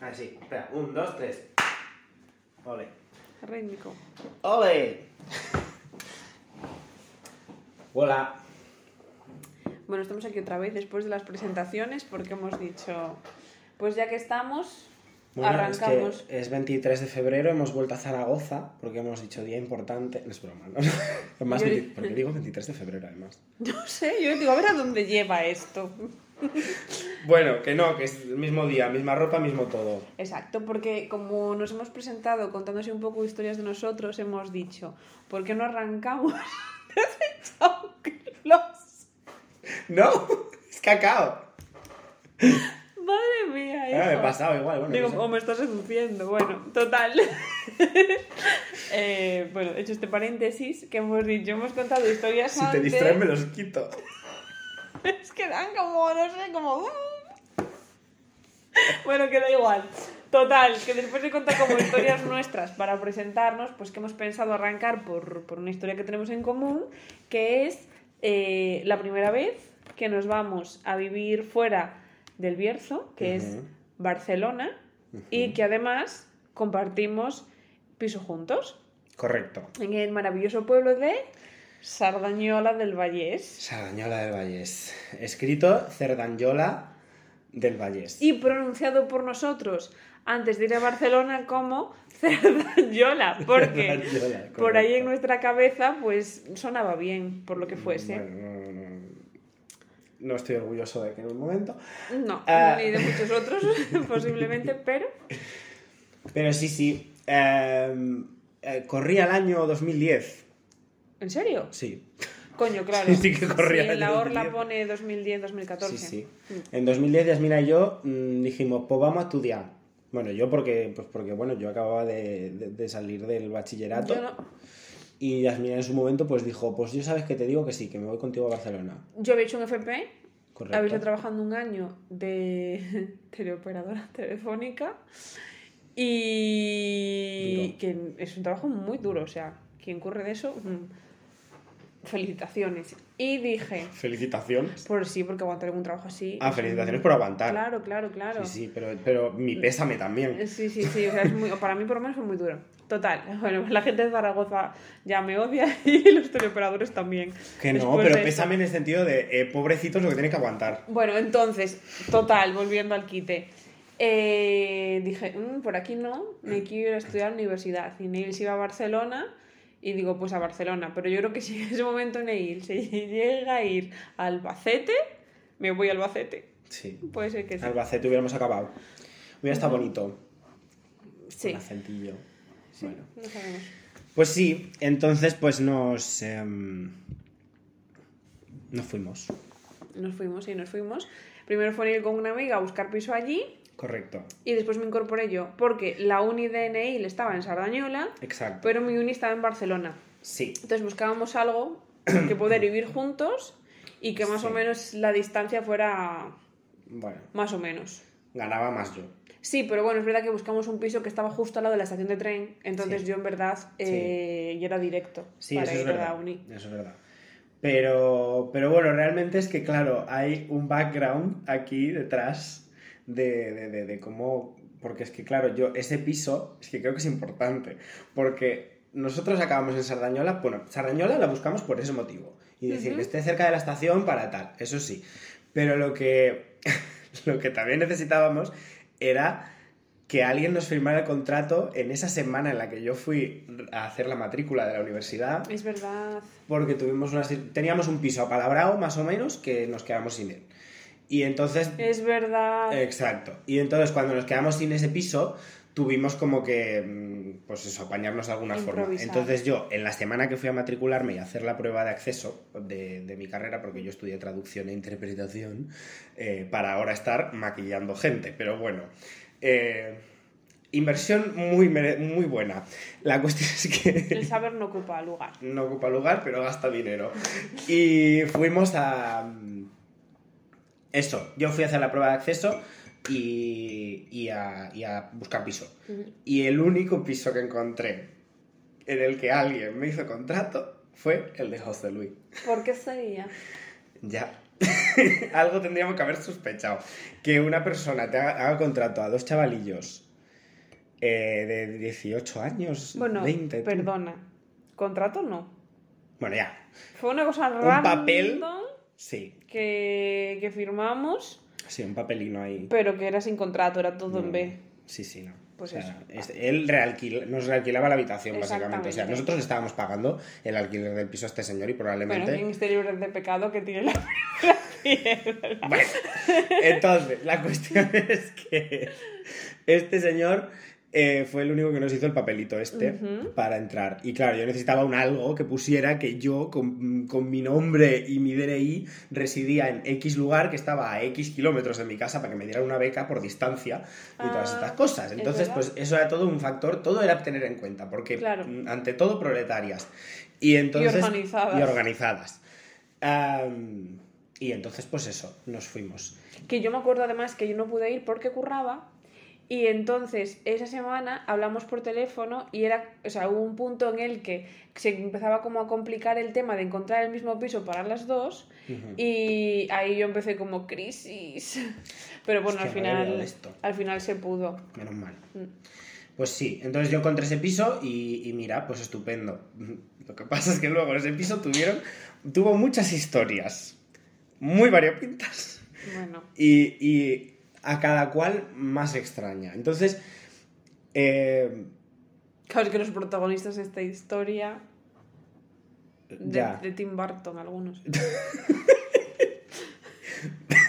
Así, espera, un, dos, tres. Ole. Rítmico. ¡Ole! Hola. Bueno, estamos aquí otra vez después de las presentaciones porque hemos dicho, pues ya que estamos, Bueno, arrancamos. es que es 23 de febrero, hemos vuelto a Zaragoza, porque hemos dicho día importante. No es broma, ¿no? Más, Yo- 20 porque digo 23 de febrero, además. No sé, yo digo, a ver a dónde lleva esto. Bueno, que no, que es el mismo día, misma ropa, mismo todo. Exacto, porque como nos hemos presentado contándose un poco historias de nosotros, hemos dicho, ¿por qué no arrancamos desde? ¡No! ¡Es cacao! Madre mía, Ah, me he hijo. pasado igual, bueno. Digo, no sé. o me estás seduciendo. Bueno, total. Eh, bueno, hecho este paréntesis, que hemos dicho, hemos contado historias Si te antes. distraen, me los quito. Es que dan como, no sé, como... uh. Bueno, que da igual. Total, que después de contar como historias nuestras para presentarnos, pues que hemos pensado arrancar por, por una historia que tenemos en común, que es eh, la primera vez que nos vamos a vivir fuera del Bierzo, que es. Barcelona, y que además compartimos piso juntos Correcto. en el maravilloso pueblo de Sardañola del Vallés. Sardañola del Vallés. Escrito Cerdanyola del Vallés. y pronunciado por nosotros antes de ir a Barcelona como Cerdanyola, porque por ahí en nuestra cabeza pues sonaba bien, por lo que fuese. Bueno, no, no, no estoy orgulloso de que en un momento. No, Ah. ni de muchos otros posiblemente, pero Pero sí, sí. eh, eh, corría el año 2010. ¿En serio? Sí. Coño, claro. Sí, sí que corría Sí, el la Orla 2010. pone 2010-2014. Sí, sí. En 2010, Yasmina y yo mm, dijimos, pues vamos a estudiar. Bueno, yo porque, pues porque bueno, yo acababa de, de- de salir del bachillerato. Yo, no- Y Yasmina en su momento pues dijo, pues yo sabes que te digo que sí, que me voy contigo a Barcelona. yo había hecho un FP, Correcto. había estado trabajando un año de teleoperadora telefónica y Duro. que es un trabajo muy duro, o sea, quien corre de eso, mm, felicitaciones. Y dije, Felicitaciones. por sí, porque aguantar un trabajo así. Ah, es felicitaciones por aguantar. Claro, claro, claro. Sí, sí, pero, pero mi pésame también. Sí, sí, sí, o sea, es muy- para mí por lo menos fue muy duro. Total, bueno, la gente de Zaragoza ya me odia y los teleoperadores también. Que no, Después pero de esto. pésame en el sentido de eh, pobrecitos lo que tienen que aguantar. Bueno, entonces, total, volviendo al quite. Eh, dije, "Mm, por aquí no, me quiero ir a estudiar a la universidad. Y Neil se iba a Barcelona y digo, pues a Barcelona. Pero yo creo que si en ese momento Neil se llega a ir a Albacete, me voy a Albacete. Sí. Puede ser que sí. Albacete hubiéramos acabado. Hubiera estado bonito. Sí, Un acentillo. Bueno. no sabemos. Pues sí, entonces pues nos... em, nos fuimos. Nos fuimos, sí, nos fuimos. Primero fue ir con una amiga a buscar piso allí Correcto. y después me incorporé yo, porque la uni de Neil estaba en Sardañola, Exacto. pero mi uni estaba en Barcelona. Sí. Entonces buscábamos algo que poder vivir juntos y que más Sí. o menos la distancia fuera Bueno, más o menos. ganaba más yo. Sí, pero bueno, es verdad que buscamos un piso que estaba justo al lado de la estación de tren, entonces Sí. yo en verdad eh, era directo Sí, para eso es a verdad. la uni. Eso es verdad. Pero, pero bueno, realmente es que, claro, hay un background aquí detrás de, de, de- de cómo. Porque es que, claro, yo, ese piso, es que creo que es importante. Porque nosotros acabamos en Sardañola, bueno, Sardañola la buscamos por ese motivo. Y decir que esté cerca de la estación para tal, eso sí. Pero lo que, lo que también necesitábamos era que alguien nos firmara el contrato en esa semana en la que yo fui a hacer la matrícula de la universidad Es verdad. porque tuvimos una, teníamos un piso apalabrado más o menos que nos quedamos sin él. Y entonces... Es verdad. Exacto. Y entonces cuando nos quedamos sin ese piso, tuvimos como que, mm, pues eso, apañarnos de alguna forma. Entonces yo, en la semana que fui a matricularme y a hacer la prueba de acceso de, de mi carrera, porque yo estudié traducción e interpretación, eh, para ahora estar maquillando gente, pero bueno. eh, inversión muy, muy buena. La cuestión es que El saber no ocupa lugar. no ocupa lugar, pero gasta dinero. Y fuimos a... Eso, yo fui a hacer la prueba de acceso y, y a, y a buscar piso. Y el único piso que encontré en el que alguien me hizo contrato fue el de José Luis. ¿Por qué sería? Ya. algo tendríamos que haber sospechado. Que una persona te haga, haga contrato a dos chavalillos eh, de 18 años, Bueno, 20. tú. perdona. Contrato no. Bueno, ya. Fue una cosa random papel. Sí, que, que firmamos, sí, un papelino ahí. pero que era sin contrato, era todo en No. B. Sí, sí, no. Pues O sea, eso. es- él realquila- nos realquilaba la habitación, básicamente. O sea, nosotros estábamos pagando el alquiler del piso a este señor y Bueno, probablemente. quien esté libre de pecado que tiene la piedra. Bueno, entonces, la cuestión es que este señor eh, fue el único que nos hizo el papelito este para entrar. Y claro, yo necesitaba un algo que pusiera que yo, con, con mi nombre y mi DNI, residía en X lugar que estaba a X kilómetros de mi casa para que me dieran una beca por distancia y todas Ah, estas cosas. es Entonces, pues eso era todo un factor, todo era tener en cuenta, porque Claro. mm, ante todo proletarias. Y entonces. organizadas. y organizadas. Am, y entonces, pues eso, nos fuimos. Que yo me acuerdo además que yo no pude ir porque curraba. Y entonces esa semana hablamos por teléfono y era, o sea, hubo un punto en el que se empezaba como a complicar el tema de encontrar el mismo piso para las dos y ahí yo empecé como crisis. Pero bueno, al final esto. al final se pudo. Menos mal. Mm. Pues sí, entonces yo encontré ese piso y, y mira, pues estupendo. Lo que pasa es que luego ese piso tuvieron, tuvo muchas historias, muy variopintas. Bueno, Y, y a cada cual más extraña. Entonces, eh, claro, es que los protagonistas de esta historia de, ya. de Tim Burton algunos.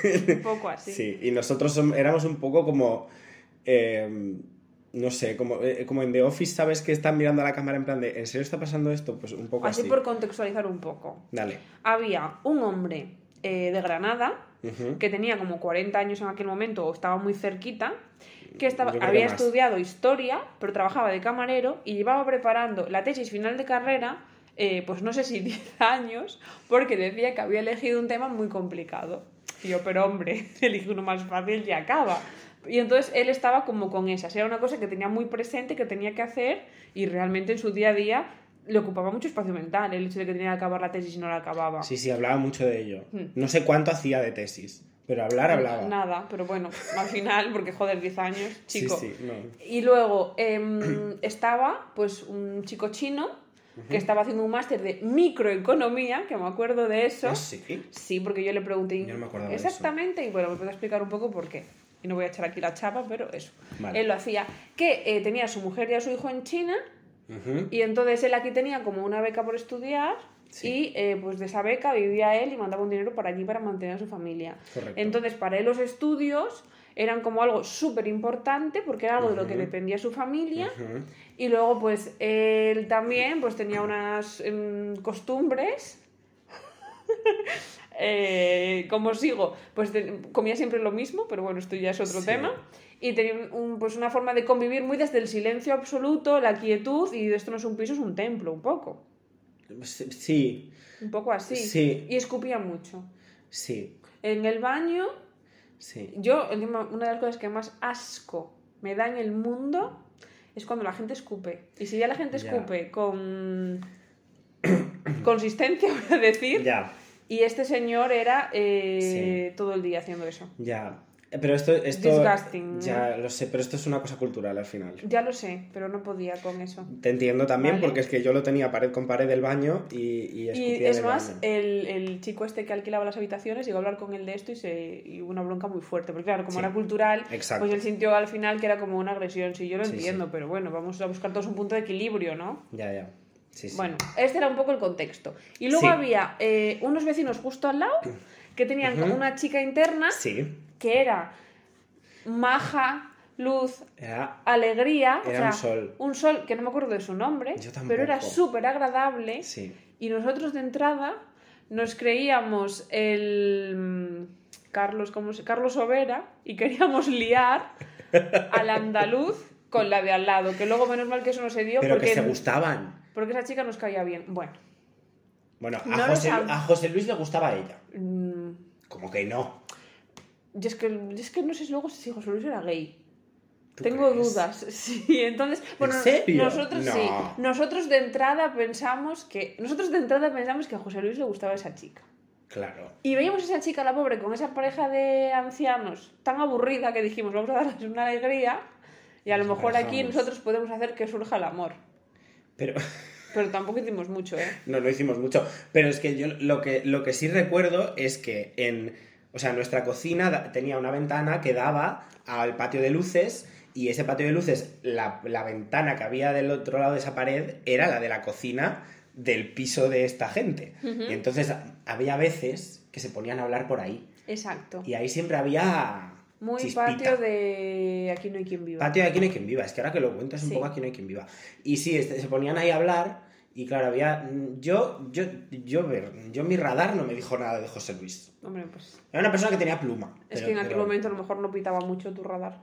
un poco así. Sí, y nosotros éramos un poco como. eh, no sé, como, eh, como en The Office, ¿sabes? Que están mirando a la cámara en plan de. ¿En serio está pasando esto? Pues un poco así. Así por contextualizar un poco. Dale. Había un hombre eh, de Granada que tenía como 40 años en aquel momento o estaba muy cerquita, que estaba, había que estudiado historia, pero trabajaba de camarero y llevaba preparando la tesis final de carrera, eh, pues no sé si 10 años, porque decía que había elegido un tema muy complicado. Y yo, pero hombre, elige uno más fácil y acaba. Y entonces él estaba como con esas. Era una cosa que tenía muy presente, que tenía que hacer y realmente en su día a día le ocupaba mucho espacio mental el hecho de que tenía que acabar la tesis y no la acababa. Sí, sí, hablaba mucho de ello. Hmm. No sé cuánto hacía de tesis, pero hablar hablaba. Nada, pero bueno, al final, porque joder, 10 años, Sí, chico. sí, no. Y luego em, estaba pues un chico chino que estaba haciendo un máster de microeconomía, que me acuerdo de eso. Ah, sí. Sí, porque yo le pregunté Yo no me acordaba de eso. exactamente y bueno, me puedo explicar un poco por qué. Y no voy a echar aquí la chapa, pero eso. Vale. Él lo hacía. Que eh, tenía a su mujer y a su hijo en China Y entonces él aquí tenía como una beca por estudiar Sí. y eh, pues de esa beca vivía él y mandaba un dinero para allí para mantener a su familia. Correcto. Entonces para él los estudios eran como algo súper importante porque era algo de lo que dependía su familia y luego pues él también pues tenía unas em, costumbres Eh, como sigo, pues comía siempre lo mismo, pero bueno, esto ya es otro Sí. tema. Y tenía un- pues una forma de convivir muy desde el silencio absoluto, la quietud, y esto no es un piso, es un templo, un poco. Sí, Un poco así. Sí. Y escupía mucho. sí, En el baño, sí. yo, una de las cosas que más asco me da en el mundo es cuando la gente escupe. Y si ya la gente Ya. escupe con consistencia, voy a decir, Ya, y este señor era eh, todo el día haciendo eso. ya. Pero esto, esto Disgusting, ya lo sé, pero esto es una cosa cultural al final. Ya lo sé, pero no podía con eso. Te entiendo también Vale. porque es que yo lo tenía pared con pared del baño y, y Y es más, el, el chico este que alquilaba las habitaciones llegó a hablar con él de esto y, se, y hubo una bronca muy fuerte. Porque claro, como Sí. era cultural, Exacto. pues él sintió al final que era como una agresión. Sí, yo lo Sí, entiendo, sí. pero bueno, vamos a buscar todos un punto de equilibrio, ¿no? Ya, ya. Sí, sí. Bueno, este era un poco el contexto. Y luego había eh, unos vecinos justo al lado que tenían como una chica interna Sí, que era maja, luz, era... alegría. o Era sea, un sol. Un sol que no me acuerdo de su nombre, Yo pero era súper agradable. Sí. Y nosotros de entrada nos creíamos el mm, Carlos, ¿cómo se? Carlos Overa y queríamos liar al andaluz con la de al lado, que luego menos mal que eso no se dio Pero porque, que se gustaban. porque esa chica nos caía bien. Bueno, Bueno, a, No lo José, sab- a José Luis le gustaba a ella. mm, Como que no. Yo es que, yo es que no sé si luego si José Luis era gay. ¿Tú Tengo crees? dudas, sí, entonces, bueno, serio? nosotros No. sí, nosotros de entrada pensamos que, nosotros de entrada pensamos que a José Luis le gustaba esa chica. Claro. Y veíamos a esa chica, la pobre, con esa pareja de ancianos tan aburrida que dijimos, vamos a darles una alegría y a lo mejor aquí nosotros podemos hacer que surja el amor. Pero Pero tampoco hicimos mucho, ¿eh? no, no hicimos mucho. Pero es que yo lo que, lo que sí recuerdo es que en. O sea, nuestra cocina tenía una ventana que daba al patio de luces. Y ese patio de luces, la, la ventana que había del otro lado de esa pared era la de la cocina del piso de esta gente. Y entonces había veces que se ponían a hablar por ahí. Exacto. Y ahí siempre había. Muy chispita. patio de aquí no hay quien viva. Patio de aquí no hay quien viva. Es que ahora que lo cuentas un poco aquí no hay quien viva. Y sí, este, se ponían ahí a hablar. Y claro, había. Yo, yo, yo, ver, yo mi radar no me dijo nada de José Luis. Hombre, pues Era una persona que tenía pluma. es pero- que en aquel pero- momento a lo mejor no pitaba mucho tu radar.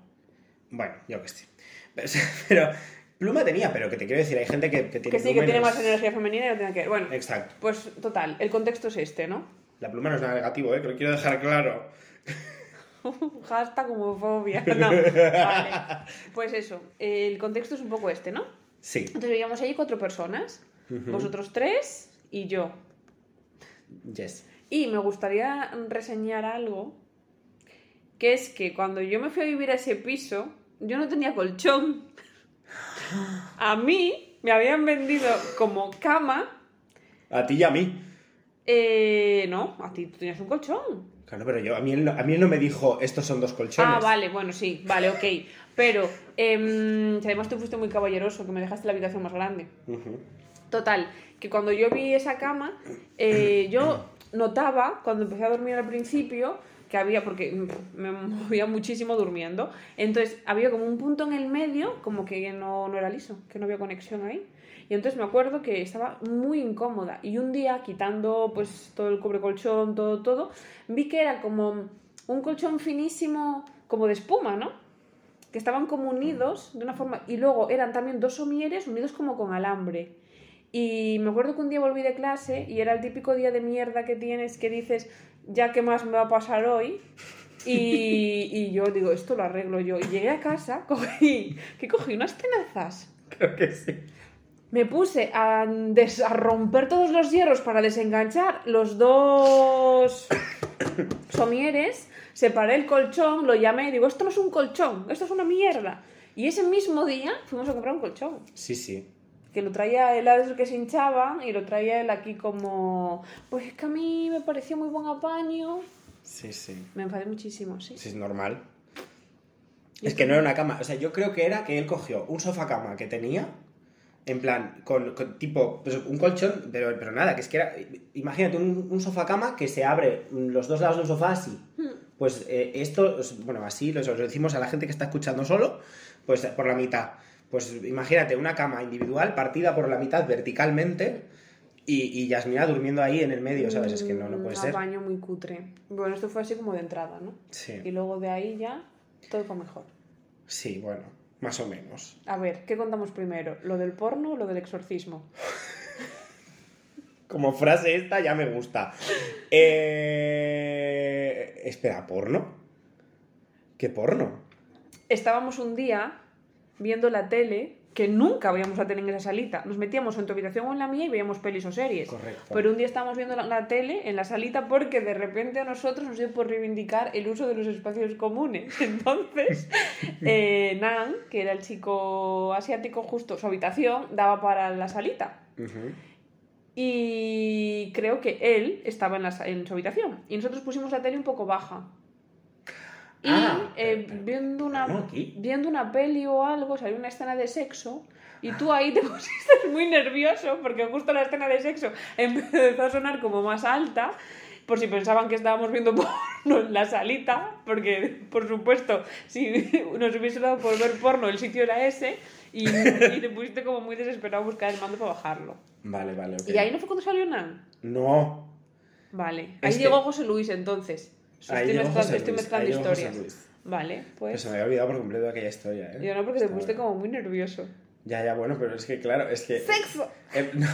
Bueno, yo que sé. Pero, pero pluma tenía, pero que te quiero decir, hay gente que, que tiene Que sí, que tiene más energía femenina y no tiene que. Bueno, Exacto. pues total, el contexto es este, ¿no? La pluma no es nada negativo, ¿eh? Que lo quiero dejar claro. Hashtag homofobia. No, vale. Pues eso, el contexto es un poco este, ¿no? Sí. Entonces veíamos ahí cuatro personas, Vosotros tres y yo. Yes. Y me gustaría reseñar algo, que es que cuando yo me fui a vivir a ese piso, yo no tenía colchón. A mí me habían vendido como cama. A ti y a mí. eh, no, a ti tú tenías un colchón. Claro, pero yo, a, mí él, no- a mí él no me dijo, estos son dos colchones. Ah, vale, bueno, sí, vale, ok. Pero, em, además tú fuiste muy caballeroso, que me dejaste la habitación más grande. Total, que cuando yo vi esa cama, eh, yo notaba, cuando empecé a dormir al principio, que había, porque me movía muchísimo durmiendo, entonces había como un punto en el medio, como que no, no era liso, que no había conexión ahí. Y entonces me acuerdo que estaba muy incómoda. Y un día, quitando pues todo el cobre colchón, todo, todo, vi que era como un colchón finísimo, como de espuma, ¿no? que estaban como unidos de una forma y luego eran también dos somieres unidos como con alambre. Y me acuerdo que un día volví de clase y era el típico día de mierda que tienes que dices, ya qué más me va a pasar hoy. Y, y yo digo, esto lo arreglo yo. Y llegué a casa, cogí, que cogí unas tenazas. Creo que sí. Me puse a, des- a romper todos los hierros para desenganchar los dos somieres, separé el colchón, lo llamé y digo, esto no es un colchón, esto es una mierda. Y ese mismo día fuimos a comprar un colchón, Sí, sí. Que lo traía él a que se hinchaban y lo traía él aquí como, pues es que a mí me pareció muy buen apaño. Sí, sí. Me enfadé muchísimo, sí. Sí, es normal. Es que no era una cama. O sea, yo creo que era que él cogió un sofá cama que tenía, en plan, con, con tipo, pues, un colchón, pero, pero nada, que es que era. Imagínate un, un sofá cama que se abre los dos lados del sofá así. Pues eh, esto, os- bueno, así lo decimos a la gente que está escuchando solo, pues por la mitad. Pues imagínate una cama individual partida por la mitad verticalmente y, y Yasmina durmiendo ahí en el medio, ¿sabes? Es que no, no puede Un ser. apaño muy cutre. Bueno, esto fue así como de entrada, ¿no? Y Sí, luego de ahí ya todo fue mejor. sí, bueno, más o menos. A ver, ¿qué contamos primero? ¿Lo del porno o lo del exorcismo? Como frase esta ya me gusta. Eh... Espera, ¿porno? ¿Qué porno? Estábamos un día viendo la tele, que nunca veíamos la tele en esa salita. Nos metíamos en tu habitación o en la mía y veíamos pelis o series. Correcto. Pero un día estábamos viendo la, la tele en la salita porque de repente a nosotros nos dio por reivindicar el uso de los espacios comunes. Entonces, eh, Nan, que era el chico asiático, justo su habitación daba para la salita. Y creo que él estaba en, la en su habitación. Y nosotros pusimos la tele un poco baja. Y Ah, eh, viendo, una, aquí. viendo una peli o algo, salió una escena de sexo. Y tú ahí te pusiste muy nervioso porque justo la escena de sexo empezó a sonar como más alta. Por si pensaban que estábamos viendo porno en la salita, porque por supuesto, si nos hubiese dado por ver porno, el sitio era ese, y, y te pusiste como muy desesperado a buscar el mando para bajarlo. Vale, vale, ok. ¿Y ahí no fue cuando salió Nan? No. Vale. Ahí Es que- llegó José Luis entonces. Ahí estoy mezclando, estoy mezclando historias. Vale, Pues pues. se me había olvidado por completo aquella historia, ¿eh? Yo no, porque te Estaba- pusiste como muy nervioso. Ya, ya, bueno, pero es que claro, es que... ¡Sexo! Eh, no,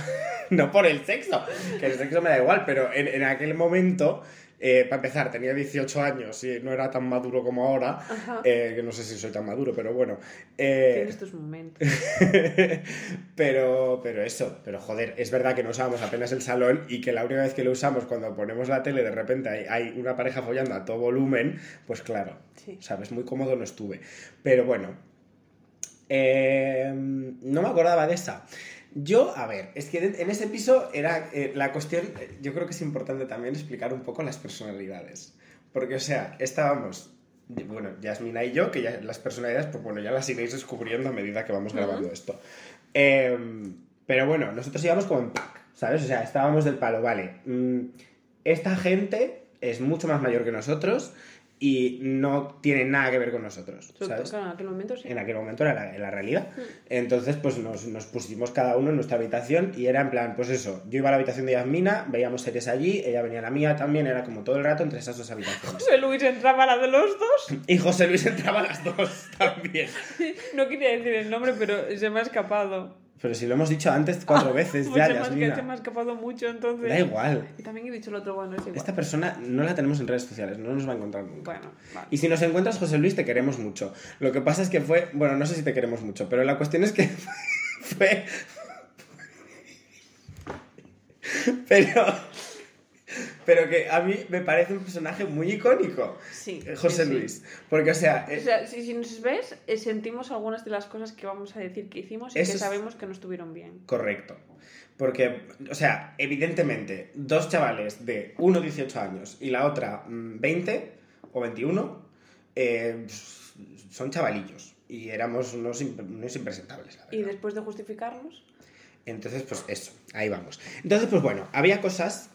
no por el sexo, que el sexo me da igual, pero en, en aquel momento eh, para empezar, tenía 18 años y no era tan maduro como ahora, eh, que no sé si soy tan maduro, pero bueno. eh, Tienes tus momentos. pero, pero eso, pero joder, es verdad que no usábamos apenas el salón y que la única vez que lo usamos cuando ponemos la tele de repente hay, hay una pareja follando a todo volumen, pues claro, Sí. sabes, muy cómodo no estuve. Pero bueno, eh, no me acordaba de esa. Yo, a ver, es que en ese piso era eh, la cuestión, eh, yo creo que es importante también explicar un poco las personalidades. Porque, o sea, estábamos, bueno, Yasmina y yo, que ya las personalidades, pues bueno, ya las iréis descubriendo a medida que vamos grabando esto. Eh, pero bueno, nosotros íbamos como en pack, ¿sabes? O sea, estábamos del palo, vale. mm, esta gente es mucho más mayor que nosotros y no tiene nada que ver con nosotros, ¿sabes? claro, en aquel momento sí. En aquel momento era la, la realidad. Entonces, pues nos, nos pusimos cada uno en nuestra habitación y era en plan, pues eso, yo iba a la habitación de Yasmina, veíamos series allí, ella venía a la mía también, era como todo el rato entre esas dos habitaciones. José Luis entraba a la de los dos. Y José Luis entraba a las dos también. No quería decir el nombre, pero se me ha escapado. Pero si lo hemos dicho antes cuatro veces ya, me ha, se me ha escapado mucho, entonces. Da igual. Y también he dicho el otro, bueno, es igual. Esta persona no la tenemos en redes sociales, no nos va a encontrar nunca. Bueno, vale. Y si nos encuentras, José Luis, te queremos mucho. Lo que pasa es que fue, bueno, no sé si te queremos mucho, pero la cuestión es que fue... Pero... Pero que a mí me parece un personaje muy icónico, Sí. eh, José sí. Luis. Porque, o sea, O eh, sea, si, si nos ves, eh, sentimos algunas de las cosas que vamos a decir que hicimos y que sabemos que no estuvieron bien. correcto. Porque, o sea, evidentemente, dos chavales de uno 18 años y la otra mm, 20 o 21 eh, son chavalillos. Y éramos unos, unos impresentables, la Y después de justificarnos, Entonces, pues eso, ahí vamos. Entonces, pues bueno, había cosas,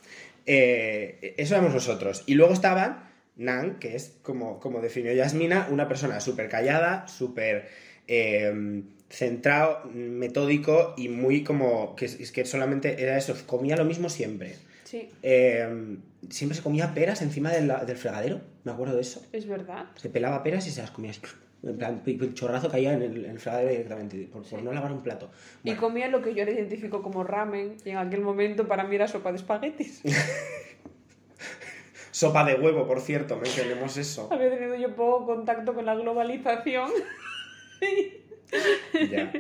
eh, eso éramos nosotros. Y luego estaban Nan, que es como, como definió Yasmina, una persona súper callada, súper eh, centrado, metódico y muy como, que, es que solamente era eso, comía lo mismo siempre. sí, Eh, siempre se comía peras encima del, del fregadero, me acuerdo de eso. es verdad. Se pelaba peras y se las comía. En plan, pi- chorrazo caía en el, en el fregadero directamente, por, no lavar un plato. Y comía lo que yo le identifico como ramen, y en aquel momento para mí era sopa de espaguetis. Sopa de huevo, por cierto, mencionemos eso. Había tenido yo poco contacto con la globalización. Ya.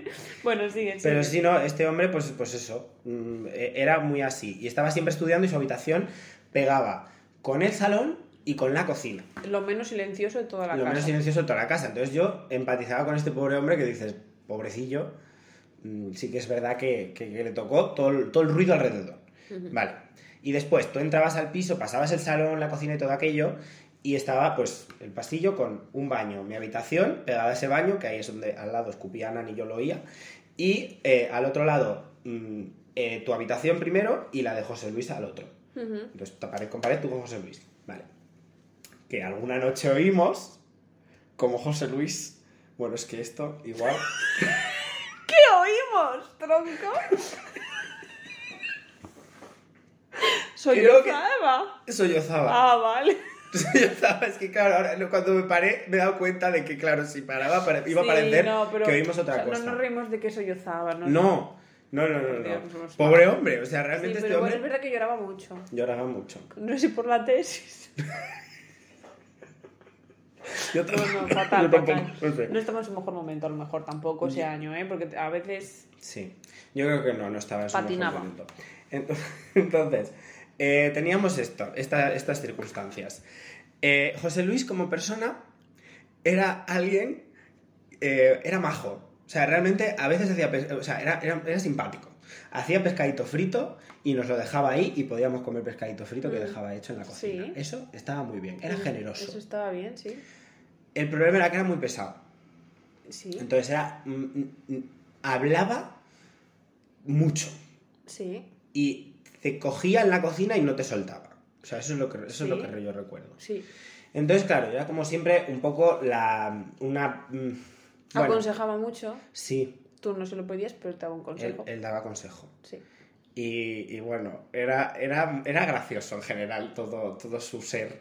bueno, sigue, Pero sigue. si no, este hombre, pues, pues eso, mm, e- era muy así. Y estaba siempre estudiando y su habitación pegaba con el salón y con la cocina. Lo menos silencioso de toda la lo casa. menos silencioso de toda la casa. Entonces yo empatizaba con este pobre hombre que dices, pobrecillo, mm, sí que es verdad que, que- que le tocó todo el, todo el ruido alrededor. Vale. Y después tú entrabas al piso, pasabas el salón, la cocina y todo aquello, y estaba pues el pasillo con un baño, mi habitación, pegada a ese baño, que ahí es donde al lado escupía Nan y yo lo oía, y eh, al otro lado mm, eh, tu habitación primero y la de José Luis al otro. Ujú. Entonces, pared con pared, tú con José Luis. Que alguna noche oímos como José Luis. Bueno, es que esto igual. ¿Qué oímos, tronco? Soy yo, que-. Sollozaba. Ah, vale. Sollozaba. Es que, claro, ahora cuando me paré, me he dado cuenta de que, claro, si paraba, iba a parecer no, pero- que oímos otra o sea, cosa. No nos reímos de que sollozaba, ¿no? No, no, no, no. Pobre hombre, o sea, Sí, realmente pero este bueno, es verdad que lloraba mucho. lloraba mucho. No sé por la tesis. Yo t- Bueno, fatal, yo tampoco, fatal. no sé. No estamos en su mejor momento, a lo mejor tampoco ese año, ¿eh? Porque a veces. Sí, yo creo que no, no estaba en su mejor Patinaba. momento. Ento- Entonces, eh, teníamos esto, esta- estas circunstancias. Eh, José Luis como persona era alguien, eh, era majo. O sea, realmente a veces hacía, o sea, era, era, era simpático. Hacía pescadito frito y nos lo dejaba ahí y podíamos comer pescadito frito que Mm. dejaba hecho en la cocina. Sí. Eso estaba muy bien, era Mm, generoso. Eso estaba bien, sí. El problema era que era muy pesado. Sí. Entonces era... mm, mm, mm, hablaba mucho. Sí. y te cogía en la cocina y no te soltaba. O sea, eso es lo que, eso es lo que yo recuerdo. Sí. Entonces, claro, era como siempre un poco la... una... bueno, Aconsejaba mucho. sí, Tú no se lo pedías, pero te daba un él, consejo. él daba consejo. Sí. Y, y bueno, era, era, era gracioso en general todo, todo su ser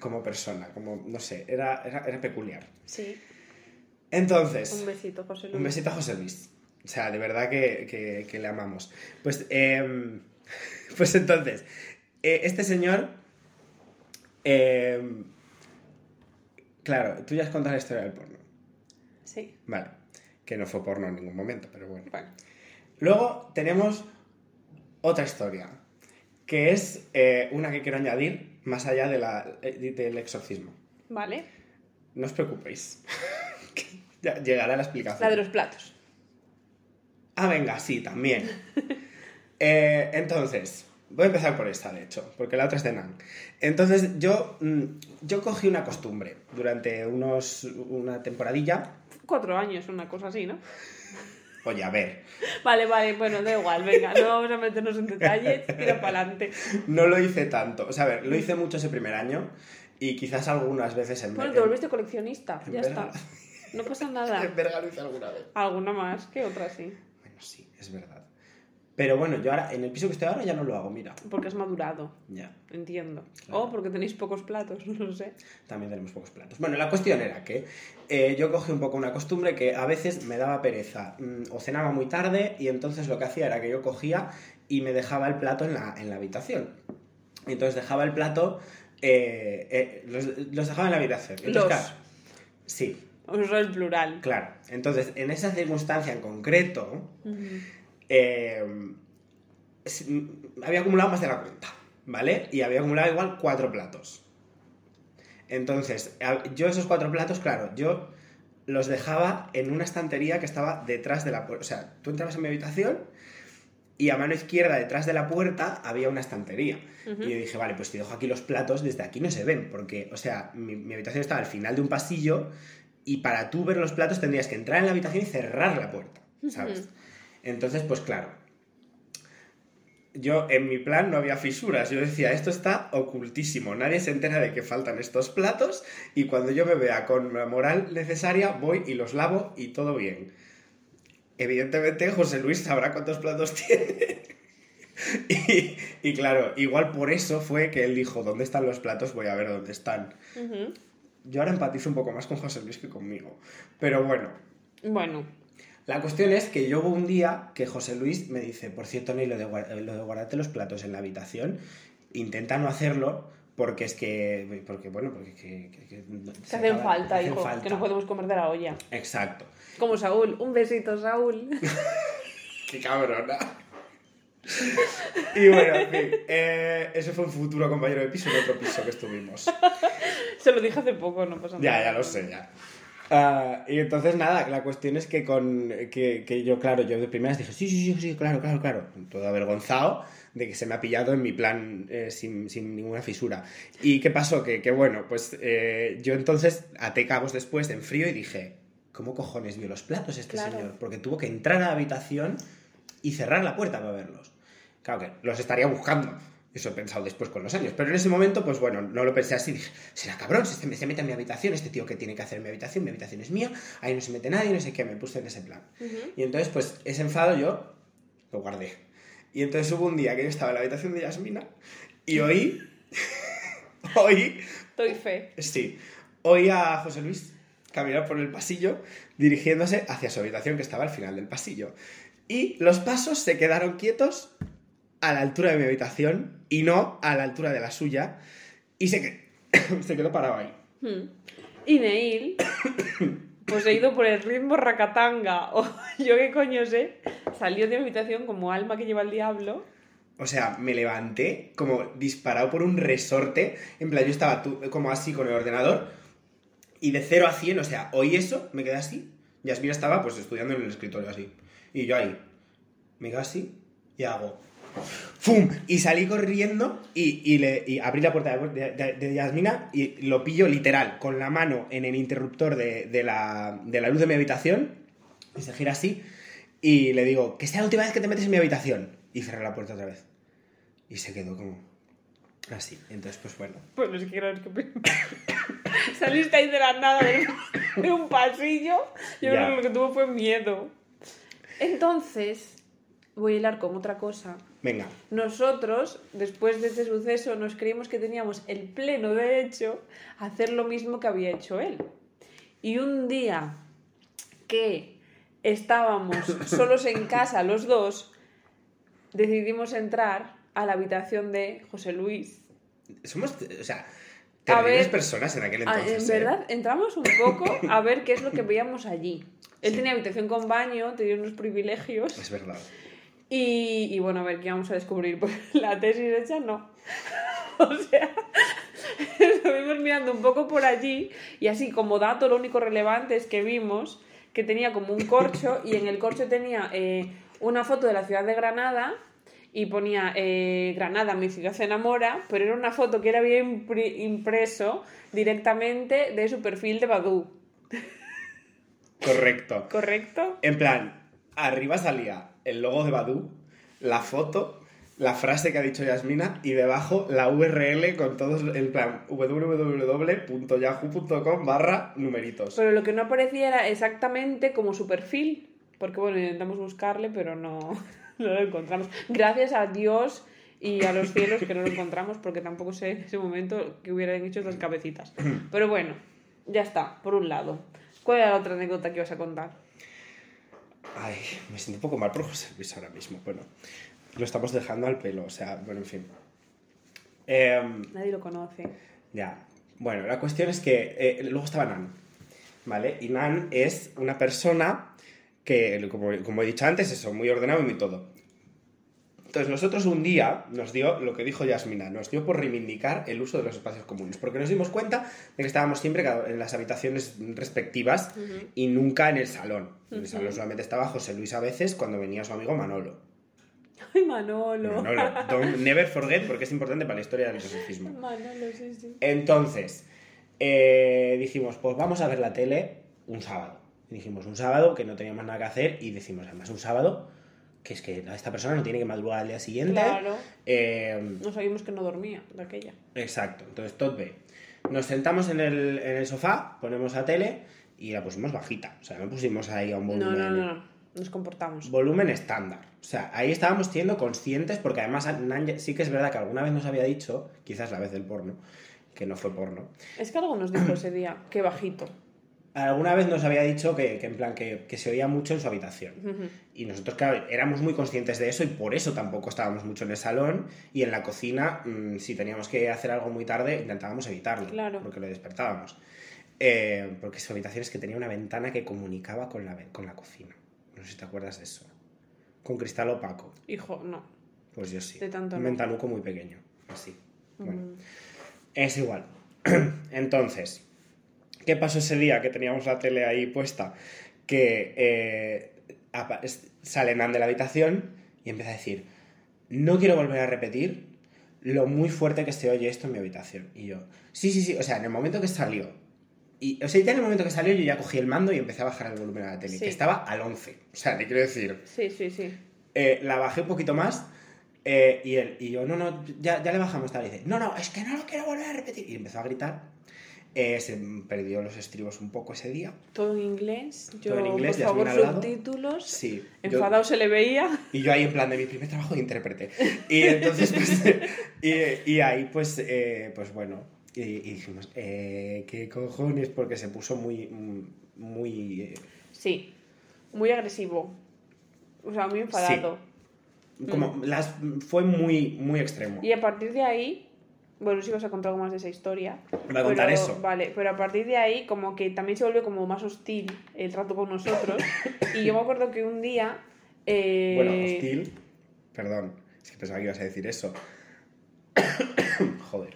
como persona, como, no sé, era, era, era peculiar. Sí. Entonces... Un besito, José Luis. Un besito a José Luis. O sea, de verdad que, que- que le amamos. Pues, em, pues entonces, eh, este señor Eh, claro, tú ya has contado la historia del porno. Sí. Vale. Que no fue porno en ningún momento, pero bueno. Bueno. Luego tenemos otra historia, que es eh, una que quiero añadir más allá de la, eh, del exorcismo. Vale. No os preocupéis. ya llegará la explicación. La de los platos. Ah, venga, sí, también. Eh, entonces, voy a empezar por esta, de hecho, porque la otra es de Nan. Entonces, yo, mm, yo cogí una costumbre durante unos, una temporadilla. Cuatro años, una cosa así, ¿no? Oye, a ver, Vale, vale, bueno, da igual, venga, no vamos a meternos en detalles, tira para adelante. no lo hice tanto. O sea, a ver, lo hice mucho ese primer año y quizás algunas veces en Bueno, te volviste coleccionista, ya está. No pasa nada. En verga lo hice alguna vez. Alguna más que otra, sí. Bueno, sí, es verdad. Pero bueno, yo ahora, en el piso que estoy ahora ya no lo hago, mira. Porque has madurado, Ya. entiendo. Claro. O porque tenéis pocos platos, no lo sé. También tenemos pocos platos. Bueno, la cuestión era que eh, yo cogí un poco una costumbre que a veces me daba pereza mm, o cenaba muy tarde y entonces lo que hacía era que yo cogía y me dejaba el plato en la, en la habitación. Entonces dejaba el plato, eh, eh, los, los dejaba en la habitación. Entonces, Los. claro, sí, Uso el plural. claro. Entonces, en esa circunstancia en concreto. Eh, había acumulado más de la cuenta, ¿vale? Y había acumulado igual cuatro platos. Entonces, yo esos cuatro platos, claro, yo los dejaba en una estantería que estaba detrás de la puerta. O sea, tú entrabas en mi habitación y a mano izquierda, detrás de la puerta, había una estantería. Y yo dije, vale, pues si dejo aquí los platos, desde aquí no se ven, porque, o sea, mi, mi habitación estaba al final de un pasillo y para tú ver los platos tendrías que entrar en la habitación y cerrar la puerta, ¿sabes? Entonces, pues claro, yo en mi plan no había fisuras, yo decía, esto está ocultísimo, nadie se entera de que faltan estos platos y cuando yo me vea con la moral necesaria voy y los lavo y todo bien. Evidentemente José Luis sabrá cuántos platos tiene. Y, y claro, igual por eso fue que él dijo, ¿dónde están los platos? Voy a ver dónde están. Yo ahora empatizo un poco más con José Luis que conmigo. Pero bueno, Bueno, la cuestión es que yo hubo un día que José Luis me dice, por cierto, Ney, lo de, lo de guardarte los platos en la habitación, intenta no hacerlo porque es que, porque bueno, porque que, que- que se hacen acaba- falta, hacen hijo, falta. que no podemos comer de la olla. Exacto. Como Saúl. Un besito, Saúl. Qué cabrona. y bueno, en fin, eh, ese fue un futuro compañero de piso en otro piso que estuvimos. Se lo dije hace poco, no pasa nada. Ya, ya lo sé, ya. Ah, y entonces nada, la cuestión es que con que, que yo, claro, yo de primeras dije, sí, sí, sí, sí, claro, claro, claro, todo avergonzado de que se me ha pillado en mi plan eh, sin, sin ninguna fisura. ¿Y qué pasó? Que, que bueno, pues eh, yo entonces até cabos después en frío y dije, ¿cómo cojones vio los platos este Claro. señor? Porque tuvo que entrar a la habitación y cerrar la puerta para verlos. Claro que los estaría buscando. Eso he pensado después con los años. Pero en ese momento, pues bueno, no lo pensé así. Dije, será cabrón, si este se mete en mi habitación, este tío que tiene que hacer en mi habitación, mi habitación es mía, ahí no se mete nadie, no sé qué, me puse en ese plan. Ujú. Y entonces, pues ese enfado yo lo guardé. Y entonces hubo un día que yo estaba en la habitación de Yasmina y oí, oí, Doy fe. sí, oí a José Luis caminar por el pasillo dirigiéndose hacia su habitación que estaba al final del pasillo. Y los pasos se quedaron quietos a la altura de mi habitación y no a la altura de la suya. Y se, que- se quedó parado ahí. Hmm. Y Neil, poseído por el ritmo racatanga, o yo qué coño sé, salió de mi habitación como alma que lleva el diablo. O sea, me levanté como disparado por un resorte. En plan, yo estaba tú- como así con el ordenador. Y de 0 a 100, o sea, oí eso, me quedé así. Yasmina estaba pues estudiando en el escritorio así. Y yo ahí. Me quedo así y hago. ¡Fum! Y salí corriendo y, y le, y abrí la puerta de, de- de Yasmina y lo pillo literal, con la mano en el interruptor de, de la, de la luz de mi habitación. Y se gira así. Y le digo, que sea la última vez que te metes en mi habitación. Y cerré la puerta otra vez. Y se quedó como así. Entonces, pues bueno. Bueno, es que claro, es que saliste ahí de la nada de, de un pasillo. Yo creo que lo que tuvo fue miedo. Entonces, voy a hilar con otra cosa. Venga. Nosotros, después de este suceso, nos creímos que teníamos el pleno derecho a hacer lo mismo que había hecho él. Y un día que estábamos solos en casa los dos, decidimos entrar a la habitación de José Luis. Somos, o sea, Terribles personas en aquel entonces. en ¿eh? verdad, entramos un poco a ver qué es lo que veíamos allí. Él tenía habitación con baño, tenía unos privilegios. Es verdad. Y, y bueno, a ver qué vamos a descubrir. Pues la tesis hecha no. o sea, estuvimos mirando un poco por allí y así como dato lo único relevante es que vimos que tenía como un corcho y en el corcho tenía eh, una foto de la ciudad de Granada y ponía eh, Granada, mi ciudad se enamora, pero era una foto que era bien impri- impreso directamente de su perfil de Badoo. Correcto. ¿Correcto? En plan, arriba salía el logo de Badu, la foto, la frase que ha dicho Yasmina y debajo la URL con todos, en plan, www.yahoo.com barra numeritos. Pero lo que no aparecía era exactamente como su perfil. Porque bueno, intentamos buscarle, pero no, no lo encontramos. Gracias a Dios y a los cielos que no lo encontramos, porque tampoco sé en ese momento que hubieran hecho estas cabecitas. Pero bueno, ya está, por un lado. ¿Cuál era la otra anécdota que ibas a contar? Ay, me siento un poco mal por José Luis ahora mismo. Bueno, lo estamos dejando al pelo, o sea, bueno, en fin. Em, Nadie lo conoce. Ya. Bueno, la cuestión es que eh, luego estaba Nan, ¿vale? Y Nan es una persona que, como, como he dicho antes, eso, muy ordenado y muy todo. Entonces nosotros un día nos dio lo que dijo Yasmina, nos dio por reivindicar el uso de los espacios comunes, porque nos dimos cuenta de que estábamos siempre en las habitaciones respectivas y nunca en el salón. En el salón solamente estaba José Luis a veces cuando venía su amigo Manolo. Ay, Manolo. Manolo, don't never forget porque es importante para la historia del sexismo. Manolo, sí, sí. Entonces, eh, dijimos, pues vamos a ver la tele un sábado. Y dijimos, un sábado que no teníamos nada que hacer y decimos, además, un sábado que es que esta persona no tiene que madrugar al día siguiente. Claro. Eh, No sabíamos que no dormía de aquella. exacto, entonces tot ve. Nos sentamos en el, en el sofá, ponemos la tele y la pusimos bajita. O sea, no pusimos ahí a un volumen, no, no, no. Nos comportamos. volumen estándar. O sea, ahí estábamos siendo conscientes porque además Nan ya- sí que es verdad que alguna vez nos había dicho, quizás la vez del porno, que no fue porno, Es que algo nos dijo ese día, que bajito. Alguna vez nos había dicho que, que en plan que, que se oía mucho en su habitación. Y nosotros, claro, éramos muy conscientes de eso y por eso tampoco estábamos mucho en el salón y en la cocina, mm, si teníamos que hacer algo muy tarde, intentábamos evitarlo, Claro. porque lo despertábamos. Eh, porque su habitación es que tenía una ventana que comunicaba con la, con la cocina. No sé si te acuerdas de eso. Con cristal opaco. Hijo, no. Pues yo sí. De tanto Un no. ventanuco muy pequeño. Así. Bueno. Es igual. Entonces, ¿qué pasó ese día que teníamos la tele ahí puesta? Que eh, sale Nan de la habitación y empieza a decir, no quiero volver a repetir lo muy fuerte que se oye esto en mi habitación. Y yo, sí, sí, sí, o sea, en el momento que salió, y, o sea, ya en el momento que salió yo ya cogí el mando y empecé a bajar el volumen a la tele, Sí. que estaba al 11. O sea, te quiero decir, Sí, sí, sí. eh, la bajé un poquito más eh, y, él, y yo, no, no, ya, ya le bajamos tal. Y dice, no, no, es que no lo quiero volver a repetir. Y empezó a gritar. Eh, se perdió los estribos un poco ese día. Todo en inglés. Yo, Todo en inglés, por favor, subtítulos. Sí. yo- Enfadado se le veía. y yo ahí en plan de mi primer trabajo de intérprete. Y entonces, pues, y, y ahí, pues, eh, pues bueno, y, y dijimos, eh, ¿qué cojones? Porque se puso muy, muy... Sí. Muy agresivo. O sea, muy enfadado. como, las, fue muy, muy extremo. Y a partir de ahí, bueno, si vas a contar algo más de esa historia. Voy a contar pero- eso. Vale, pero a partir de ahí, como que también se volvió como más hostil el trato con nosotros. y yo me acuerdo que un día. eh, Bueno, hostil. Perdón, es que pensaba que ibas a decir eso. Joder.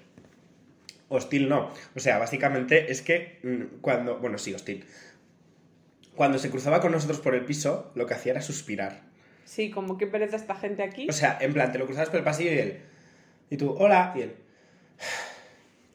Hostil no. O sea, básicamente es que mm, cuando. Bueno, sí, hostil. Cuando se cruzaba con nosotros por el piso, lo que hacía era suspirar. Sí, como que pereza esta gente aquí. O sea, en plan, te lo cruzabas por el pasillo y él. Y tú, hola, y él.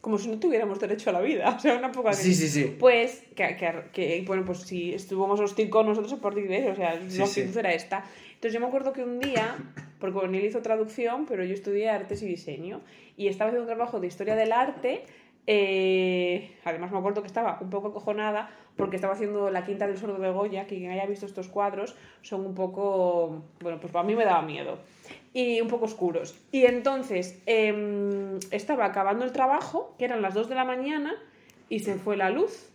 Como si no tuviéramos derecho a la vida. O sea, una poca Sí, sí, sí. Pues, que, que- que, bueno, pues si estuvo más hostil con nosotros a partir de eso, o sea, Sí, la sí. actitud era esta. Entonces yo me acuerdo que un día, porque bueno, él hizo traducción, pero yo estudié artes y diseño, y estaba haciendo un trabajo de historia del arte, eh, además me acuerdo que estaba un poco acojonada, porque estaba haciendo la quinta del sordo de Goya, que quien haya visto estos cuadros son un poco, bueno, pues para mí me daba miedo. Y un poco oscuros. Y entonces em, estaba acabando el trabajo, que eran las 2 de la mañana, y se fue la luz.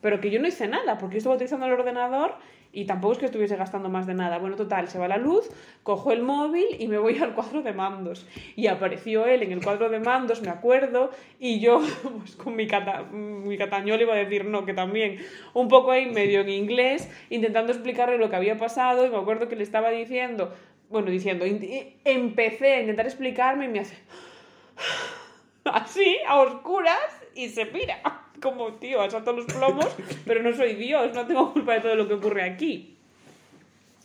Pero que yo no hice nada, porque yo estaba utilizando el ordenador y tampoco es que estuviese gastando más de nada. Bueno, total, se va la luz, cojo el móvil y me voy al cuadro de mandos. Y apareció él en el cuadro de mandos, me acuerdo, y yo, pues con mi, cata, mi catañol iba a decir no, que también, un poco ahí medio en inglés, intentando explicarle lo que había pasado, y me acuerdo que le estaba diciendo, bueno, diciendo, empecé a intentar explicarme y me hace así, a oscuras, y se pira como, tío, saltado los plomos, pero no soy Dios, no tengo culpa de todo lo que ocurre aquí.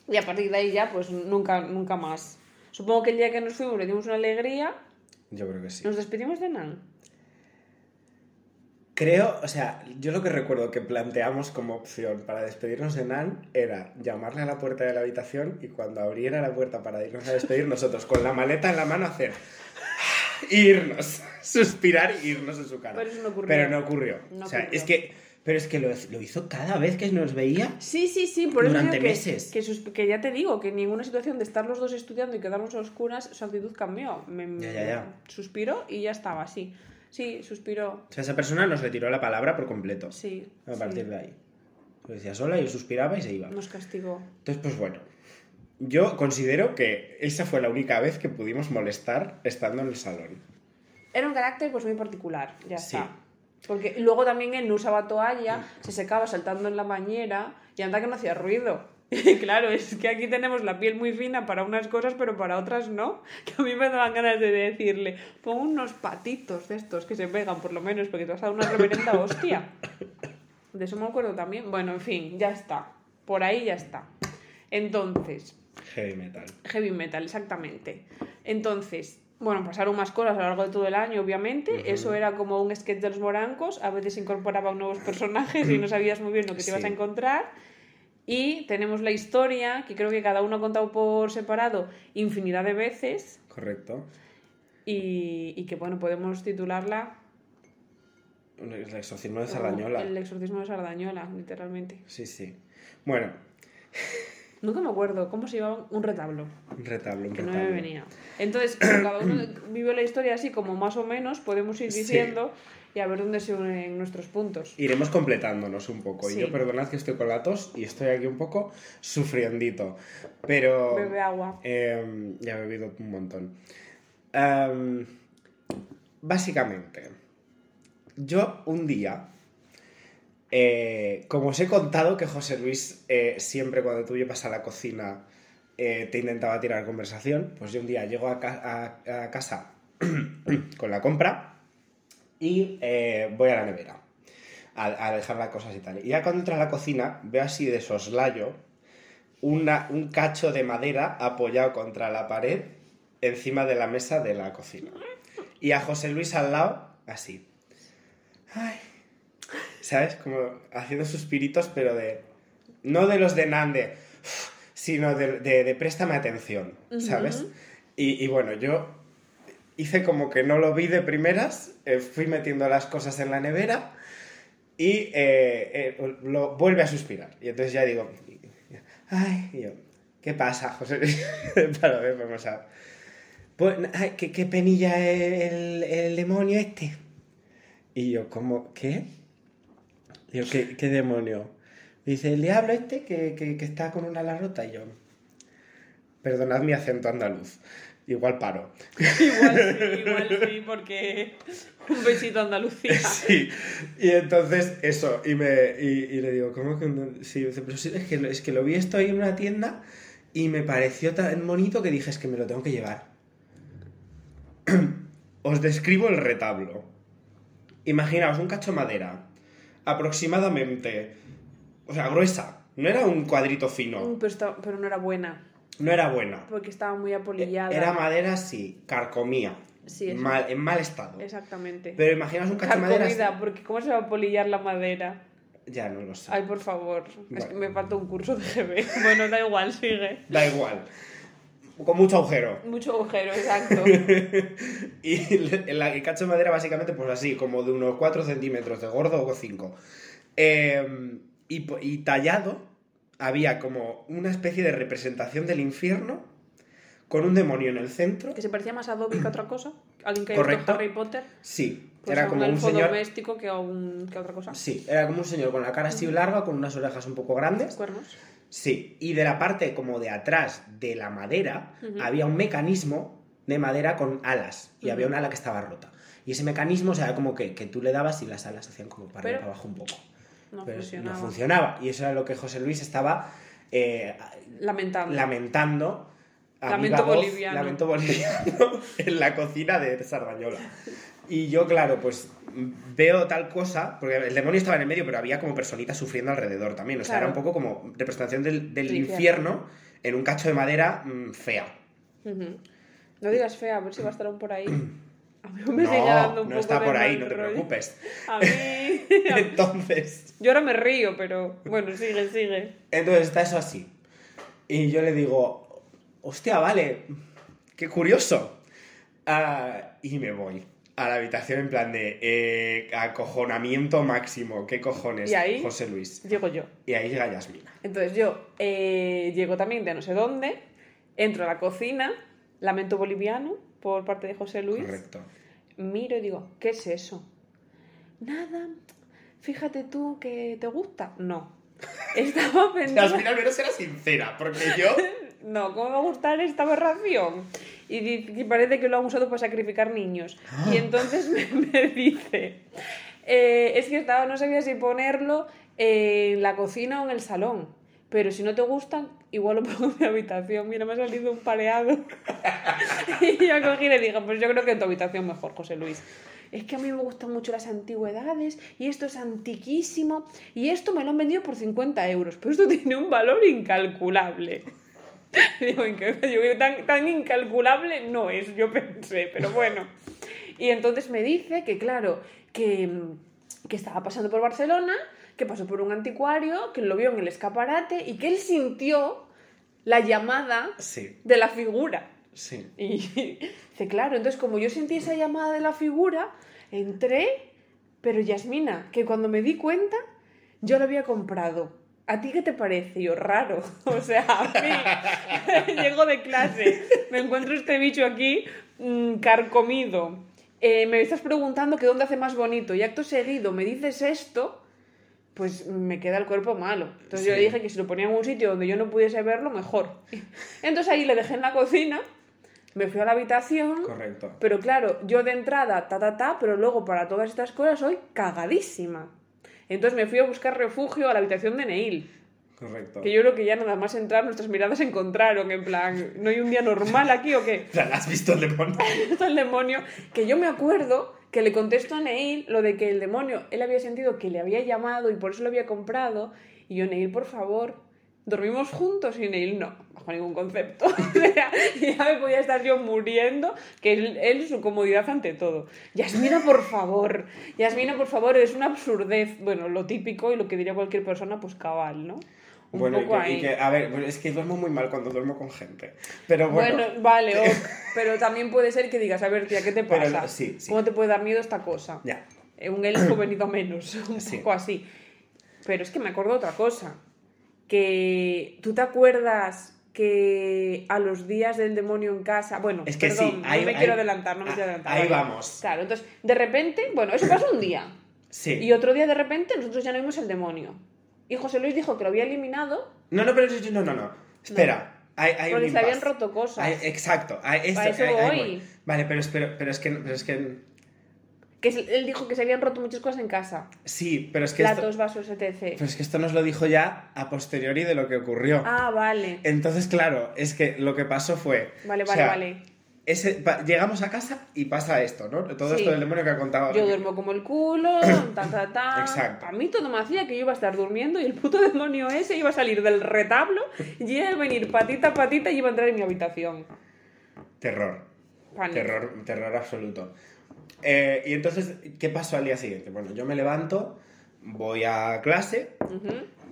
Y a partir de ahí ya, pues nunca, nunca más. Supongo que el día que nos fuimos le dimos una alegría. Yo creo que sí. ¿Nos despedimos de Nan? Creo, o sea, yo lo que recuerdo que planteamos como opción para despedirnos de Nan era llamarle a la puerta de la habitación y cuando abriera la puerta para irnos a despedir nosotros con la maleta en la mano hacer irnos, suspirar e irnos en su cara. Pero eso no ocurrió. Pero no ocurrió. No o sea, ocurrió. es que. Pero es que lo, lo hizo cada vez que nos veía. Sí, sí, sí, por eso Durante que, meses. Que, sus- que ya te digo, que en ninguna situación de estar los dos estudiando y quedarnos a oscuras, su actitud cambió. Me, Ya, ya, ya. Suspiró y ya estaba, sí. Sí, suspiró. O sea, esa persona nos retiró la palabra por completo. Sí. A sí. partir de ahí. Lo decía sola, yo suspiraba y se iba. Nos castigó. Entonces, pues bueno. Yo considero que esa fue la única vez que pudimos molestar estando en el salón. Era un carácter pues muy particular, ya Sí. está. Porque luego también él no usaba toalla, se secaba saltando en la bañera y anda que no hacía ruido. Claro, es que aquí tenemos la piel muy fina para unas cosas, pero para otras no. Que a mí me daban ganas de decirle, pon unos patitos de estos que se pegan por lo menos, porque te vas a dar una reverenda hostia. De eso me acuerdo también. Bueno, en fin, ya está. Por ahí ya está. Entonces, Heavy metal. Heavy metal, exactamente. Entonces, bueno, pasaron más cosas a lo largo de todo el año, obviamente. Eso era como un sketch de los morancos. A veces incorporaban nuevos personajes y no sabías muy bien lo que te ibas a Sí. encontrar. Y tenemos la historia, que creo que cada uno ha contado por separado infinidad de veces. Correcto. Y, y que, bueno, podemos titularla El exorcismo de Sardañola. El exorcismo de Sardañola, literalmente. Sí, sí. Bueno, Nunca me acuerdo cómo se llamaba un retablo. un retablo, un que no me venía. Entonces, como cada uno vivió la historia así como más o menos, podemos ir Sí. Y a ver dónde se unen nuestros puntos. Iremos completándonos un poco. Y yo perdonad que estoy con la tos y estoy aquí un poco sufriendito. Pero... Bebe agua. Eh, ya he bebido un montón. Em, básicamente, yo un día, eh, como os he contado que José Luis eh, siempre cuando tú llevas a la cocina eh, te intentaba tirar conversación, pues yo un día llego a, ca- a- a casa con la compra y eh, voy a la nevera a, a dejar las cosas y tal. Y ya cuando entro a la cocina veo así de soslayo una, un cacho de madera apoyado contra la pared encima de la mesa de la cocina. Y a José Luis al lado, así. Ay. ¿Sabes? Como haciendo suspiritos, pero de... No de los de Nande, sino de, de- de préstame atención, ¿sabes? Y bueno, yo hice como que no lo vi de primeras, eh, fui metiendo las cosas en la nevera y eh, eh, lo vuelve a suspirar. Y entonces ya digo, ay, yo, ¿qué pasa, José? Para ver, vamos a... Pues, ay, ¿qué, penilla el, el demonio este? Y yo, ¿cómo? ¿Qué? Digo, ¿qué, qué demonio? Dice, el diablo este que, que, que está con una ala rota. Y yo, perdonad mi acento andaluz. Igual paro. Igual sí, igual sí, porque un besito a Andalucía. Sí, y entonces eso, y, me, y, y le digo, ¿cómo que no? Sí, dice, pero sí, es que, es que lo vi esto ahí en una tienda y me pareció tan bonito que dije, es que me lo tengo que llevar. Os describo el retablo. Imaginaos un cacho de madera, aproximadamente, o sea, gruesa, no era un cuadrito fino, Mm, Pero, está- pero no era buena, no era buena. porque estaba muy apolillada. Era madera, sí, carcomía, Sí, eso. mal, en mal estado. Exactamente. Pero imaginaos un cacho de madera... Porque ¿cómo se va a apolillar la madera? Ya no lo sé. Ay, por favor. Es que me falta un curso de GB. Bueno, da igual, sigue. Da igual. Con mucho agujero. Mucho agujero, exacto. y el, cacho de madera básicamente pues así, como de unos 4 centímetros de gordo o 5. y, po- y tallado había como una especie de representación del infierno con un demonio en el centro. que se parecía más a Dobby que a otra cosa. Alguien que Correcto. Harry Potter. Sí, Pues era como un señor... doméstico que, a un, que a otra cosa. Sí, era como un señor con la cara así larga, con unas orejas un poco grandes. Cuernos. Sí, y de la parte como de atrás de la madera había un mecanismo de madera con alas y había un ala que estaba rota. Y ese mecanismo, o sea, como que, que tú le dabas y las alas hacían como para Pero para abajo un poco. No Pero funcionaba. no funcionaba. Y eso era lo que José Luis estaba eh, lamentando. a Lamento voz, boliviano. Lamento boliviano en la cocina de Sardañola. Y yo, claro, pues veo tal cosa, porque el demonio estaba en el medio, pero había como personitas sufriendo alrededor también. O sea, Claro. era un poco como representación del, infierno. infierno. en un cacho de madera mm, fea. No digas fea, a ver si va a estar aún por ahí. A mí me sigue No, dando un no poco está de por ahí, no te rollo. preocupes. A mí. Entonces, Yo ahora me río, pero bueno, sigue, sigue. entonces está eso así. Y yo le digo, hostia, vale, qué curioso. Ah, y me voy a la habitación en plan de eh, acojonamiento máximo. ¿Qué cojones, ¿Y ahí? José Luis? Llego yo. Y ahí llega Yasmina. Entonces yo eh, llego también de no sé dónde, entro a la cocina, lamento boliviano por parte de José Luis, Correcto. miro y digo, ¿qué es eso? Nada, fíjate tú que te gusta. No. Estaba pensando... Al menos era sincera, porque yo... No, ¿cómo me va a gustar esta aberración? Y, parece que lo han usado para sacrificar niños. Y entonces me, me dice, eh, es que estaba, no sabía si ponerlo en la cocina o en el salón. Pero si no te gustan, igual lo pongo en mi habitación. Mira, me ha salido un pareado. y yo cogí y le dije, pues yo creo que en tu habitación mejor, José Luis. Es que a mí me gustan mucho las antigüedades y esto es antiquísimo y esto me lo han vendido por 50 euros, pero esto tiene un valor incalculable. Digo, "Inca- digo, tan, tan incalculable no es, yo pensé, pero bueno. Y entonces me dice que, claro, que, que estaba pasando por Barcelona, que pasó por un anticuario, que lo vio en el escaparate y que él sintió la llamada Sí, de la figura. sí. Y dice, claro, entonces como yo sentí esa llamada de la figura, entré, pero Yasmina, que cuando me di cuenta, yo lo había comprado. ¿A ti qué te parece? Yo, raro. O sea, a mí llego de clase, me encuentro este bicho aquí mm, carcomido. Eh, me estás preguntando que dónde hace más bonito y acto seguido me dices esto, pues me queda el cuerpo malo. Entonces yo le dije que si lo ponía en un sitio donde yo no pudiese verlo, mejor. Entonces ahí le dejé en la cocina, me fui a la habitación, Correcto. pero claro, yo de entrada, ta, ta, ta, pero luego para todas estas cosas soy cagadísima. Entonces me fui a buscar refugio a la habitación de Neil. Correcto. Que yo creo que ya nada más entrar nuestras miradas se encontraron, en plan, ¿no hay un día normal aquí o qué? Sea, ¿Has visto el demonio? El demonio, que yo me acuerdo que le contesto a Neil lo de que el demonio, él había sentido que le había llamado y por eso lo había comprado, y yo, Neil, por favor, dormimos juntos y Neil no, bajo ningún concepto. Ya me podía estar yo muriendo, que él, él su comodidad ante todo. Yasmina, por favor, Yasmina, por favor, es una absurdez, bueno, lo típico y lo que diría cualquier persona, pues cabal, ¿no? Un bueno, y poco que, y ahí. que- a ver, es que duermo muy mal cuando duermo con gente. Pero bueno, Bueno, vale, ok, pero también puede ser que digas, a ver, tía, ¿qué te Pero pasa? no, sí, sí. ¿Cómo te puede dar miedo esta cosa? ya. Eh, Un elfo venido a menos, un Sí. poco así. Pero es que me acuerdo otra cosa. Que tú te acuerdas que a los días del demonio en casa. Bueno, Es que perdón, sí, ahí- no me ahí- quiero adelantar, no me quiero ah, adelantar. ahí vale. vamos. Claro, entonces, de repente, bueno, eso pasó un día. Sí. Y otro día, de repente, nosotros ya no vimos el demonio. Y José Luis dijo que lo había eliminado No, no, pero eso- no, no, no. Espera. Hay, hay porque un se habían roto cosas. Hay- exacto. esto- Para eso voy. Vale, pero, es- pero, pero es que, pero es que. Que él dijo que se habían roto muchas cosas en casa. Sí, pero es que esto, Platos, vasos, etc. pero es que esto nos lo dijo ya a posteriori de lo que ocurrió. Ah, vale. Entonces, claro, es que lo que pasó fue. Vale, o vale, sea, vale. Ese- llegamos a casa y pasa esto, ¿no? Todo Sí. esto del demonio que ha contado. Yo duermo como el culo, ta, ta, ta. Exacto. A mí todo me hacía que yo iba a estar durmiendo y el puto demonio ese iba a salir del retablo y iba a venir patita a patita y iba a entrar en mi habitación. Terror. Pánico. Terror, terror absoluto. Eh, y entonces, ¿qué pasó al día siguiente? Bueno, yo me levanto, voy a clase,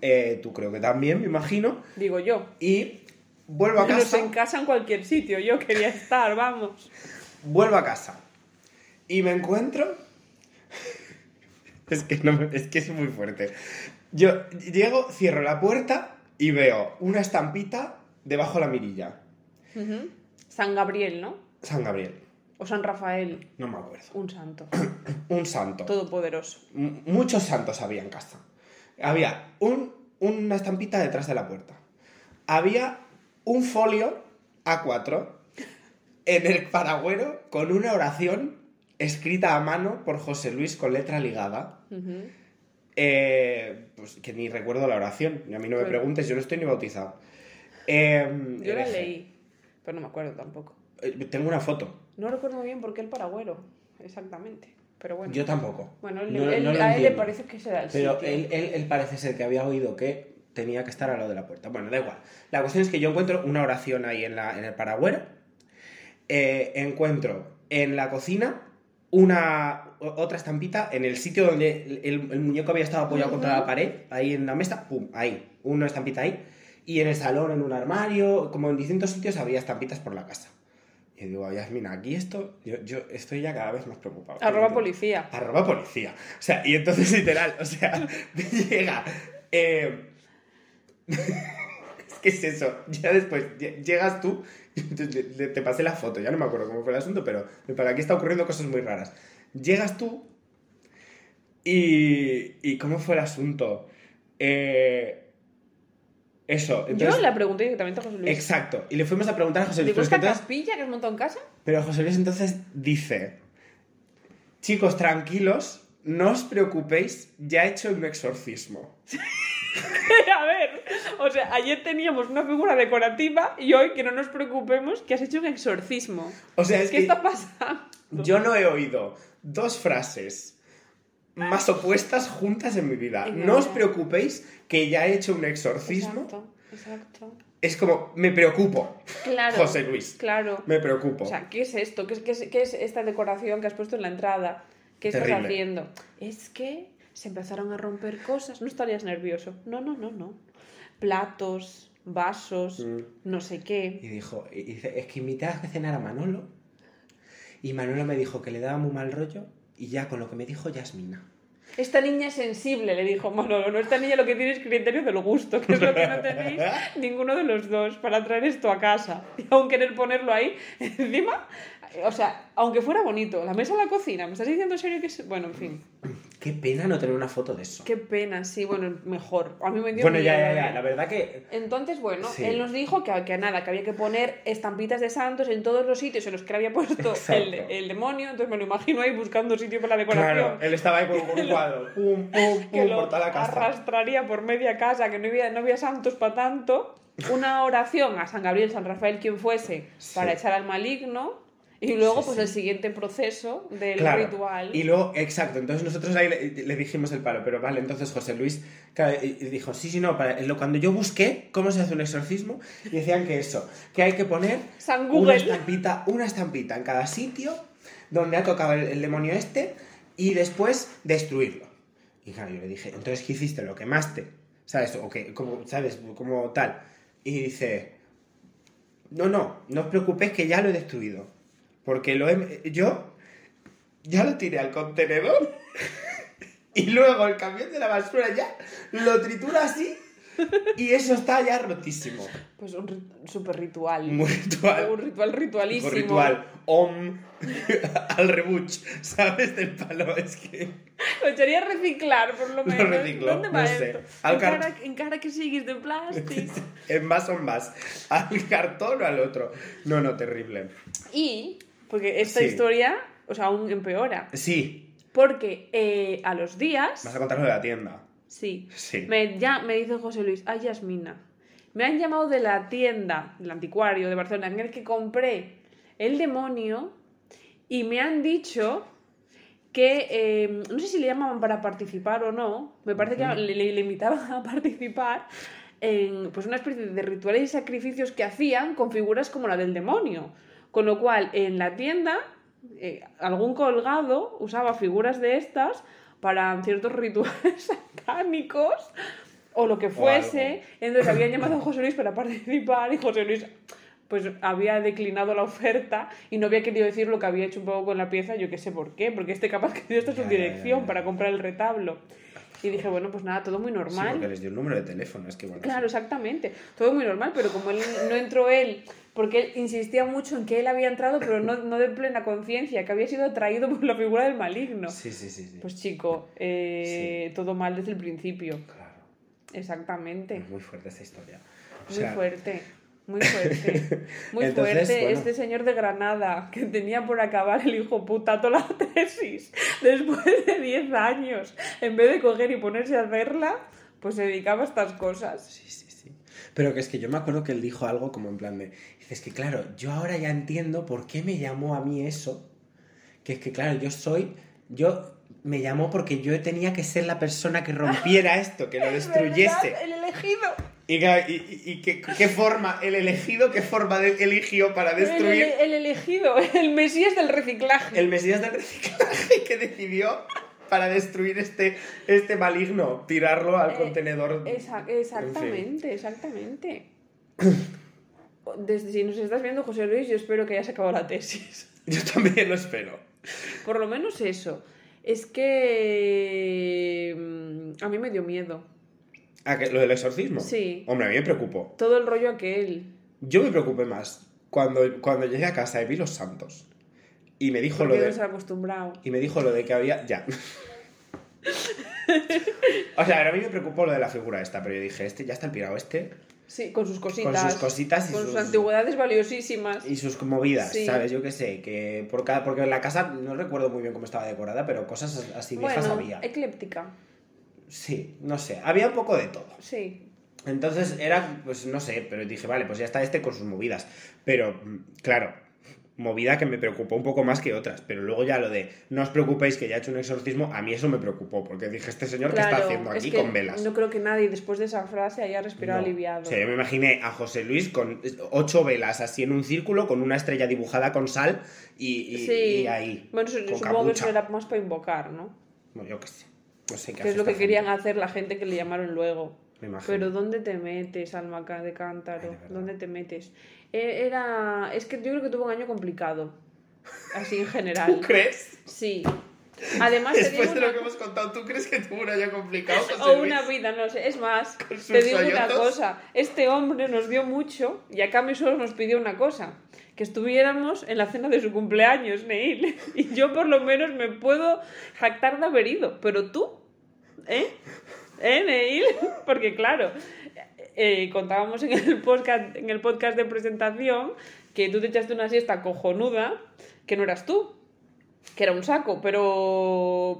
eh, tú creo que también, me imagino, Digo yo. y vuelvo a casa. en casa en cualquier sitio. Yo quería estar, vamos. Vuelvo a casa. Y me encuentro. Es que, no, me- es que es muy fuerte. Yo llego, cierro la puerta y veo una estampita debajo de la mirilla. San Gabriel, ¿no? San Gabriel. O San Rafael, No me acuerdo. un santo. Un santo. Todopoderoso. M- Muchos santos había en casa. Había un- una estampita detrás de la puerta. Había un folio A4 en el paragüero con una oración escrita a mano por José Luis con letra ligada. Eh, pues que ni recuerdo la oración. A mí no me preguntes, yo no estoy ni bautizado. Eh, Yo la leí, pero no me acuerdo tampoco. Eh, Tengo una foto. No recuerdo muy bien por qué el paragüero, exactamente. Pero bueno. Yo tampoco. Bueno, él- No- él- no lo a él le parece que será el Pero sitio. él, él- él parece ser que había oído que tenía que estar al lado de la puerta. Bueno, da igual. La cuestión es que yo encuentro una oración ahí en, la, en el paragüero. Eh, encuentro en la cocina una otra estampita en el sitio donde el, el- el muñeco había estado apoyado contra la pared, ahí en la mesa, pum, ahí, una estampita ahí. Y en el salón, en un armario, como en distintos sitios había estampitas por la casa. Y digo, Yasmina, aquí esto, yo, yo estoy ya cada vez más preocupado. Arroba policía. Arroba policía. O sea, y entonces literal, o sea, llega. eh, ¿Qué es eso? Ya después lle- llegas tú, te, te- te pasé la foto, ya no me acuerdo cómo fue el asunto, pero para aquí está ocurriendo cosas muy raras. Llegas tú y. ¿Y cómo fue el asunto? Eh, eso, entonces. Yo le pregunté directamente a José Luis. Exacto. Y le fuimos a preguntar a José Luis. Es que ¿esta entonces- caspilla que has montado en casa? pero José Luis entonces dice, chicos, tranquilos, no os preocupéis, ya he hecho un exorcismo. a ver, o sea, ayer teníamos una figura decorativa y hoy que no nos preocupemos que has hecho un exorcismo. O sea, es ¿Qué que está pasando? yo no he oído dos frases más opuestas juntas en mi vida. Es No os preocupéis que ya he hecho un exorcismo. Exacto, exacto. Es como, me preocupo, Claro. José Luis. Claro. Me preocupo. O sea, ¿qué es esto? ¿Qué es, qué es, qué es esta decoración que has puesto en la entrada? ¿Qué estás Terrible. haciendo? Es que se empezaron a romper cosas. No estarías nervioso. No, no, no, no. Platos, vasos, Mm. no sé qué. Y dijo, y dice, es que invité a cenar a Manolo. Y Manolo me dijo que le daba muy mal rollo. Y ya con lo que me dijo Yasmina. Esta niña es sensible, le dijo Manolo. No, esta niña lo que tiene es criterio del gusto, que es lo que no tenéis ninguno de los dos para traer esto a casa. Y aún querer ponerlo ahí, encima, o sea, aunque fuera bonito, la mesa en la cocina, ¿me estás diciendo en serio que es...? Bueno, en fin, Qué pena no tener una foto de eso. qué pena, sí, bueno, mejor. A mí me dio Bueno, ya, ya, ya. ¿eh? La verdad que. Entonces, bueno, Sí. él nos dijo que, que nada, que había que poner estampitas de santos en todos los sitios en los que le había puesto el, el demonio, entonces me lo imagino ahí buscando sitio para la decoración. Claro, él estaba ahí con, un cuadro. Pum, pum, pum, por toda la casa. arrastraría por media casa, que no había, no había santos para tanto, una oración a San Gabriel, San Rafael, quien fuese, Sí. para echar al maligno, y luego Sí, pues sí. el siguiente proceso del Claro. ritual. Y luego, exacto, entonces nosotros ahí le, le dijimos el palo, pero vale, entonces José Luis dijo, sí, sí, no, para, cuando yo busqué cómo se hace un exorcismo, decían que eso, que hay que poner San una estampita, una estampita en cada sitio donde ha tocado el, el demonio este y después destruirlo. Y claro, yo le dije, entonces, ¿qué hiciste? ¿Lo quemaste? ¿Sabes? O que, como, ¿sabes? Como tal. Y dice, no, no, no os preocupéis que ya lo he destruido. Porque lo he, yo ya lo tiré al contenedor y luego el camión de la basura ya lo tritura así y eso está ya rotísimo. Pues un rit- super ritual. Muy ritual. Un ritual ritualísimo. Con ritual. Om al rebuch, ¿sabes? Del palo. Es que. Lo echaría a reciclar, por lo menos. reciclo, ¿Dónde va no sé. esto? Al Encara, car- encara que sigues de plástico. En más o más. Al cartón o al otro. No, no, terrible. y, porque esta Sí. historia, o sea, aún empeora. Sí, Porque eh, a los días, vas a contar lo de la tienda. sí, Sí. me, ya, me dice José Luis, ay Yasmina, me han llamado de la tienda, del anticuario de Barcelona, en el que compré el demonio y me han dicho que, eh, no sé si le llamaban para participar o no, me parece que le, le- le invitaban a participar en pues una especie de rituales y sacrificios que hacían con figuras como la del demonio. Con lo cual, en la tienda, eh, algún colgado usaba figuras de estas para ciertos rituales satánicos o lo que fuese. Entonces habían llamado a José Luis para participar y José Luis pues había declinado la oferta y no había querido decir lo que había hecho un poco con la pieza, yo qué sé por qué, porque este capaz que dio esta su dirección para comprar el retablo. Y dije, bueno, pues nada, todo muy Sí, normal. porque les dio un número de teléfono, es que bueno. Claro, exactamente. Todo muy normal, pero como él no entró él, porque él insistía mucho en que él había entrado, pero no, no de plena conciencia, que había sido atraído por la figura del maligno. Sí, sí, sí. sí. Pues chico, eh, todo mal desde el principio. claro. Exactamente. Es muy fuerte esta historia. O Muy fuerte. Muy fuerte. Muy Entonces, fuerte. bueno. Este señor de Granada, que tenía por acabar el hijo puta toda la tesis, después de 10 años, en vez de coger y ponerse a hacerla, pues se dedicaba a estas cosas. Sí, sí, sí. Pero que es que yo me acuerdo que él dijo algo como en plan de. Dices que claro, yo ahora ya entiendo por qué me llamó a mí eso. Que es que claro, yo soy. Yo me llamó porque yo tenía que ser la persona que rompiera esto, que lo destruyese. El elegido. Y, y, y- y qué, qué forma, el elegido, qué forma de- eligió para El, destruir ele- el elegido, el mesías del reciclaje. el Mesías del reciclaje que decidió para destruir este, este maligno, tirarlo al Eh, contenedor. Esa- En exactamente, exactamente. Desde si nos estás viendo, José Luis, yo espero que hayas acabado la tesis. Yo también lo espero. Por lo menos eso. Es que mm, a mí me dio miedo. ¿A qué? ¿Lo del exorcismo? Sí. Hombre, a mí me preocupó. Todo el rollo aquel. Yo me preocupé más cuando, cuando llegué a casa y vi los santos. Y me dijo lo Porque no de. ha acostumbrado. Y me dijo lo de que había. Ya. o sea, a mí me preocupó lo de la figura esta, pero yo dije, este ya está el pirado este. Sí, con sus cositas. sus cositas y con sus- sus antigüedades valiosísimas. Y sus movidas, Sí. ¿sabes? Yo qué sé, que por cada, porque en la casa no recuerdo muy bien cómo estaba decorada, pero cosas así viejas bueno, había. ecléptica. Sí, no sé, había un poco de todo. Sí. Entonces era, pues no sé, pero dije, vale, pues ya está este con sus movidas. Pero, mm, claro, movida que me preocupó un poco más que otras. Pero luego ya lo de, no os preocupéis que ya he hecho un exorcismo, a mí eso me preocupó, porque dije, este señor, ¿qué está Claro, haciendo es aquí que con velas? No creo que nadie después de esa frase haya respirado No. aliviado. O sea, yo me imaginé a José Luis con ocho velas así en un círculo, con una estrella dibujada con sal y, y- Sí. y ahí. Bueno, con supongo que capucha. eso era más para invocar, ¿no? Bueno, yo qué sé. No sé qué Que es lo que querían hacer la gente que le llamaron luego. Me imagino. Pero ¿dónde te metes, alma de cántaro? Ay, de verdad. ¿Dónde te metes? Eh, Era... Es que yo creo que tuvo un año complicado. Así en general. ¿Tú crees? Sí. Además, te Después digo de lo una- que hemos contado, ¿tú crees que tuvo un año complicado, José o Luis? una vida, no sé. Es más, te digo una cosa. Este hombre nos dio mucho y a cambio solo nos pidió una cosa. Que estuviéramos en la cena de su cumpleaños, Neil. Y yo por lo menos me puedo jactar de haber ido. Pero tú, ¿eh? ¿Eh, Neil? Porque claro, eh, contábamos en el, podcast, en el podcast de presentación que tú te echaste una siesta cojonuda, que no eras tú que era un saco, pero,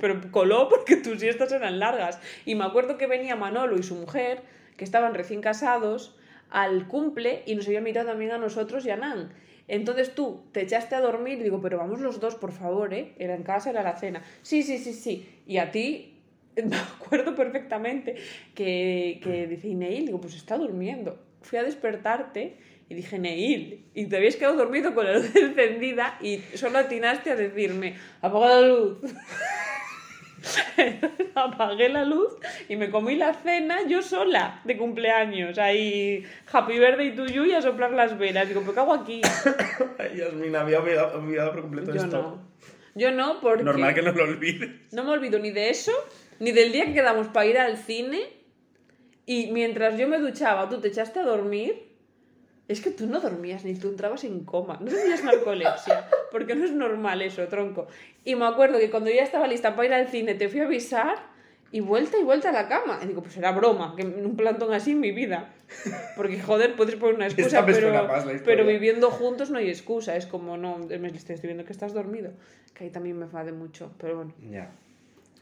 pero, coló porque tus siestas eran largas. Y me acuerdo que venía Manolo y su mujer, que estaban recién casados, al cumple y nos había invitado también a nosotros y a Nan. Entonces tú te echaste a dormir digo, pero vamos los dos, por favor, ¿eh? Era en casa, era la cena. Sí, sí, sí, sí. Y a ti, me acuerdo perfectamente que, que dice, "¿Y Neil, digo, pues está durmiendo. Fui a despertarte y dije, Neil, y te habías quedado dormido con la luz encendida y solo atinaste a decirme, apaga la luz. Apagué la luz y me comí la cena yo sola de cumpleaños. Ahí, happy birthday to you y a soplar las velas. Digo, ¿pero qué hago aquí? Ay, me había olvidado, olvidado por completo Yo esto. no. Yo no, porque Normal que no lo olvides. no me olvido ni de eso, ni del día que quedamos para ir al cine. Y mientras yo me duchaba, tú te echaste a dormir. Es que tú no dormías ni tú entrabas en coma. No tenías narcolepsia, porque no es normal eso, tronco. Y me acuerdo que cuando ya estaba lista para ir al cine, te fui a avisar y vuelta y vuelta a la cama. Y digo, pues era broma, que en un plantón así en mi vida. Porque, joder, puedes poner una excusa, pero, pero viviendo juntos no hay excusa. Es como, no, me estoy viendo que estás dormido. Que ahí también me enfade mucho. Pero bueno, Ya.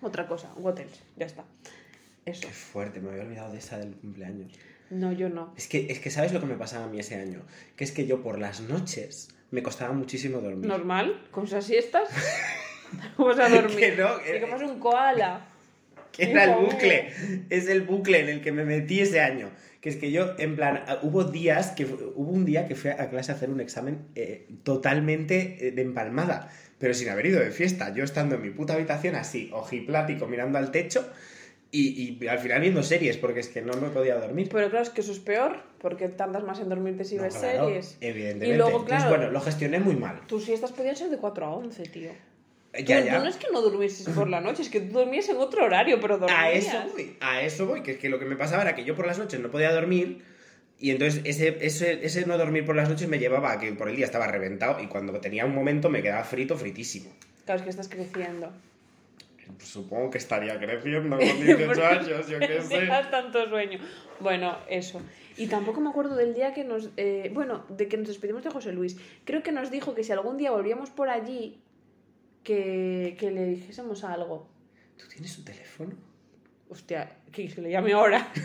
Otra cosa, what else? Ya está. Eso. Qué fuerte, me había olvidado de esa del cumpleaños. No, yo no. Es que, es que ¿sabes lo que me pasaba a mí ese año? Que es que yo por las noches me costaba muchísimo dormir. ¿Normal? ¿Con esas siestas? Vamos a dormir. Que no, que- que pasa un koala. Que era el bucle. Es el bucle en el que me metí ese año. Que es que yo, en plan, ah, hubo días que hubo un día que fui a clase a hacer un examen eh, totalmente eh, de empalmada, pero sin haber ido de fiesta. Yo estando en mi puta habitación así, ojiplático, mirando al techo y, y al final viendo series, porque es que no me podía dormir. Pero claro, es que eso es peor, porque tardas más en dormirte si No, ves claro, series. Evidentemente. Y luego, Entonces, claro, bueno, lo gestioné muy mal. tus siestas podían ser de 4 a 11, tío. Ya, ya. no es que no durmieses por la noche, es que tú dormías en otro horario, pero dormías. A eso voy, a eso voy, que es que lo que me pasaba era que yo por las noches no podía dormir y entonces ese, ese, ese no dormir por las noches me llevaba a que por el día estaba reventado y cuando tenía un momento me quedaba frito, fritísimo. Claro, es que estás creciendo. Supongo que estaría creciendo con 18 años, yo qué sé. Tanto sueño. Bueno, eso. Y tampoco me acuerdo del día que nos. eh, bueno, de que nos despedimos de José Luis. Creo que nos dijo que si algún día volvíamos por allí, que, que le dijésemos algo. ¿Tú tienes un teléfono? Hostia, que se le llame ahora.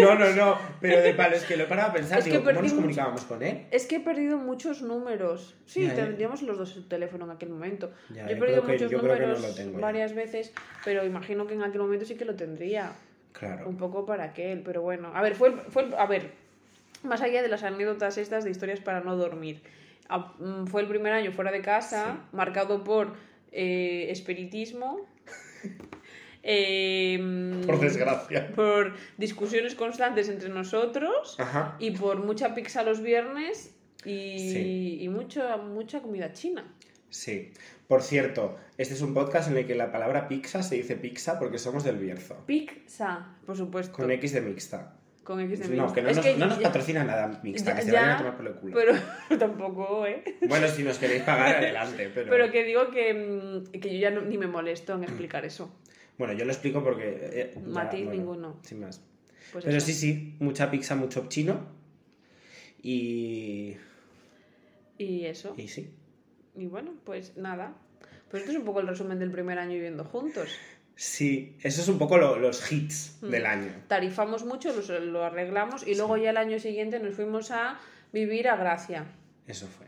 No, no, no, pero de palo, es que lo he parado a pensar, Es digo, ¿cómo nos mucho- comunicábamos con él? Es que he perdido muchos números. Sí, ya. tendríamos los dos su teléfono en aquel momento. Ya, yo he perdido muchos que números ya. varias veces, pero imagino que en aquel momento sí que lo tendría. Claro. Un poco para aquel, pero bueno. A ver, fue, el- fue el- a ver, más allá de las anécdotas estas de historias para no dormir. Mm, fue el primer año fuera de casa, marcado por eh, espiritismo. em, Por desgracia. por discusiones constantes entre nosotros Ajá. y por mucha pizza los viernes y, Sí. y mucha, mucha comida china. Sí. Por cierto, este es un podcast en el que la palabra pizza se dice pizza porque somos del Bierzo. Pizza, por supuesto. Con X de mixta. Con X de No, que no Es nos, que no nos ya- patrocina nada mixta, ya- que se ya, vayan a tomar por el culo. Pero tampoco, ¿eh? Bueno, si nos queréis pagar, adelante. Pero... Pero que digo que, mm, que yo ya no- ni me molesto en explicar eso. Bueno, yo lo explico porque... eh, ya, Matiz bueno, ninguno. Sin más. Pues Pero eso. sí, sí, mucha pizza, mucho chino. Y... Y eso. Y sí. Y bueno, pues nada. Pues esto es un poco el resumen del primer año viviendo juntos. Sí, eso es un poco lo- los hits Mm. del año. Tarifamos mucho, los- lo, arreglamos y luego ya el año siguiente nos fuimos a vivir a Gracia. Eso fue.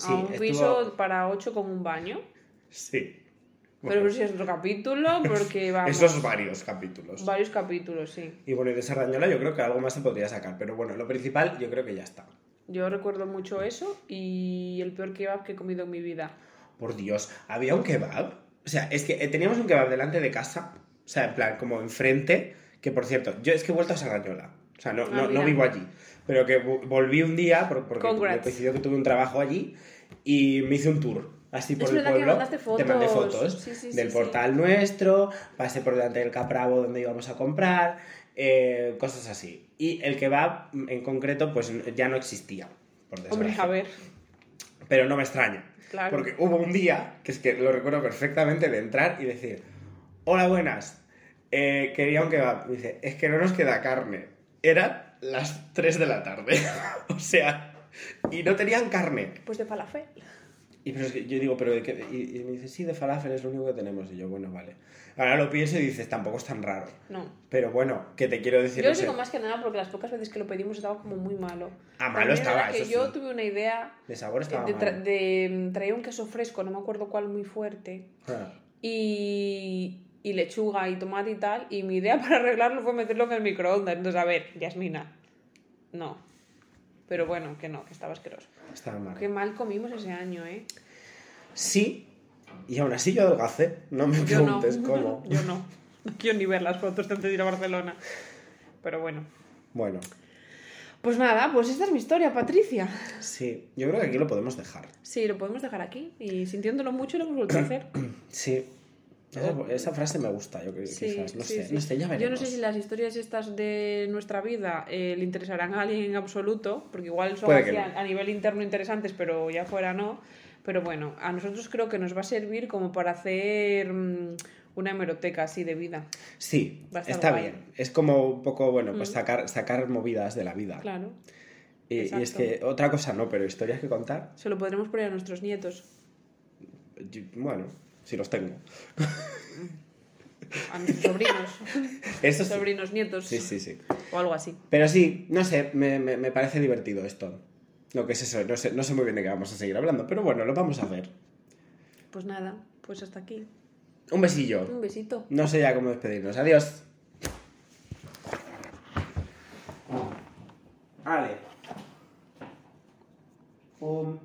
a un estuvo- piso para ocho con un baño. Sí. Pero eso es otro capítulo porque vamos. esos varios capítulos. Varios capítulos, sí. Y bueno, y de Sardañola yo creo que algo más se podría sacar. Pero bueno, lo principal yo creo que ya está. Yo recuerdo mucho eso y el peor kebab que he comido en mi vida. Por Dios, ¿había un kebab? O sea, es que eh, teníamos un kebab delante de casa. O sea, en plan, como enfrente. Que por cierto, yo es que he vuelto a Sardañola. O sea, no, Ah, no, no vivo allí. Pero que vo- volví un día por- porque Congrats. me coincidió que tuve un trabajo allí. Y me hice un tour. Así por Es el pueblo. mandaste Te mandé fotos. fotos Sí, sí, del sí, portal nuestro. Pasé por delante del Capravo donde íbamos a comprar. eh, cosas así. Y el kebab en concreto, pues ya no existía. Por Hombre, a ver, Pero no me extraña. Claro. Porque hubo un día, que es que lo recuerdo perfectamente, de entrar y decir, hola, buenas, eh, quería un kebab. Me dice, es que no nos queda carne. Eran las 3 de la tarde. o sea, y no tenían carne. Pues de falafel. Y pero es que yo digo, pero ¿de qué? Y, y me dice, sí, de falafel es lo único que tenemos. Y yo, bueno, vale. Ahora lo pienso y dices, tampoco es tan raro. No. Pero bueno, que te quiero decir, Yo lo digo más que nada porque las pocas veces que lo pedimos estaba como muy malo. Ah, malo También estaba, que eso yo sí. tuve una idea de sabor estaba de, tra- mal. de- traía un queso fresco, no me acuerdo cuál, muy fuerte. Ah. y, y lechuga y tomate y tal. Y mi idea para arreglarlo fue meterlo en el microondas. Entonces, a ver, Yasmina, no. Pero bueno, que no, que estaba asqueroso. Estaba mal. Qué mal comimos ese año, ¿eh? Sí, y aún así yo adelgacé. No me Yo no. preguntes cómo. Yo no. No quiero ni ver las fotos de antes de ir a Barcelona. Pero bueno. Bueno, Pues nada, pues esta es mi historia, Patricia. sí, yo creo que aquí lo podemos dejar. Sí, lo podemos dejar aquí. Y sintiéndolo mucho lo hemos vuelto a hacer. Sí. Esa, esa frase me gusta, yo creo. Sí, quizás. No sí, sé, sí. no sé, ya Yo no veremos. sé si las historias estas de nuestra vida eh, le interesarán a alguien en absoluto, porque igual son así no. a, a nivel interno interesantes, pero ya fuera no. Pero bueno, a nosotros creo que nos va a servir como para hacer mm, una hemeroteca así de vida. Sí, está guay. bien. Es como un poco, bueno, pues Mm. sacar, sacar movidas de la vida. Claro. Y, y es que otra cosa no, pero historias que contar, Se lo podremos poner a nuestros nietos, yo- bueno, si los tengo. a mis sobrinos. Eso sí. Sobrinos, nietos. Sí, sí, sí. O algo así. Pero sí, no sé, me, me, parece divertido esto. Lo que es eso, no sé, no sé muy bien de qué vamos a seguir hablando, pero bueno, lo vamos a hacer Pues nada, pues hasta aquí. Un besillo. Un besito. No sé ya cómo despedirnos. Adiós. Vale. Um.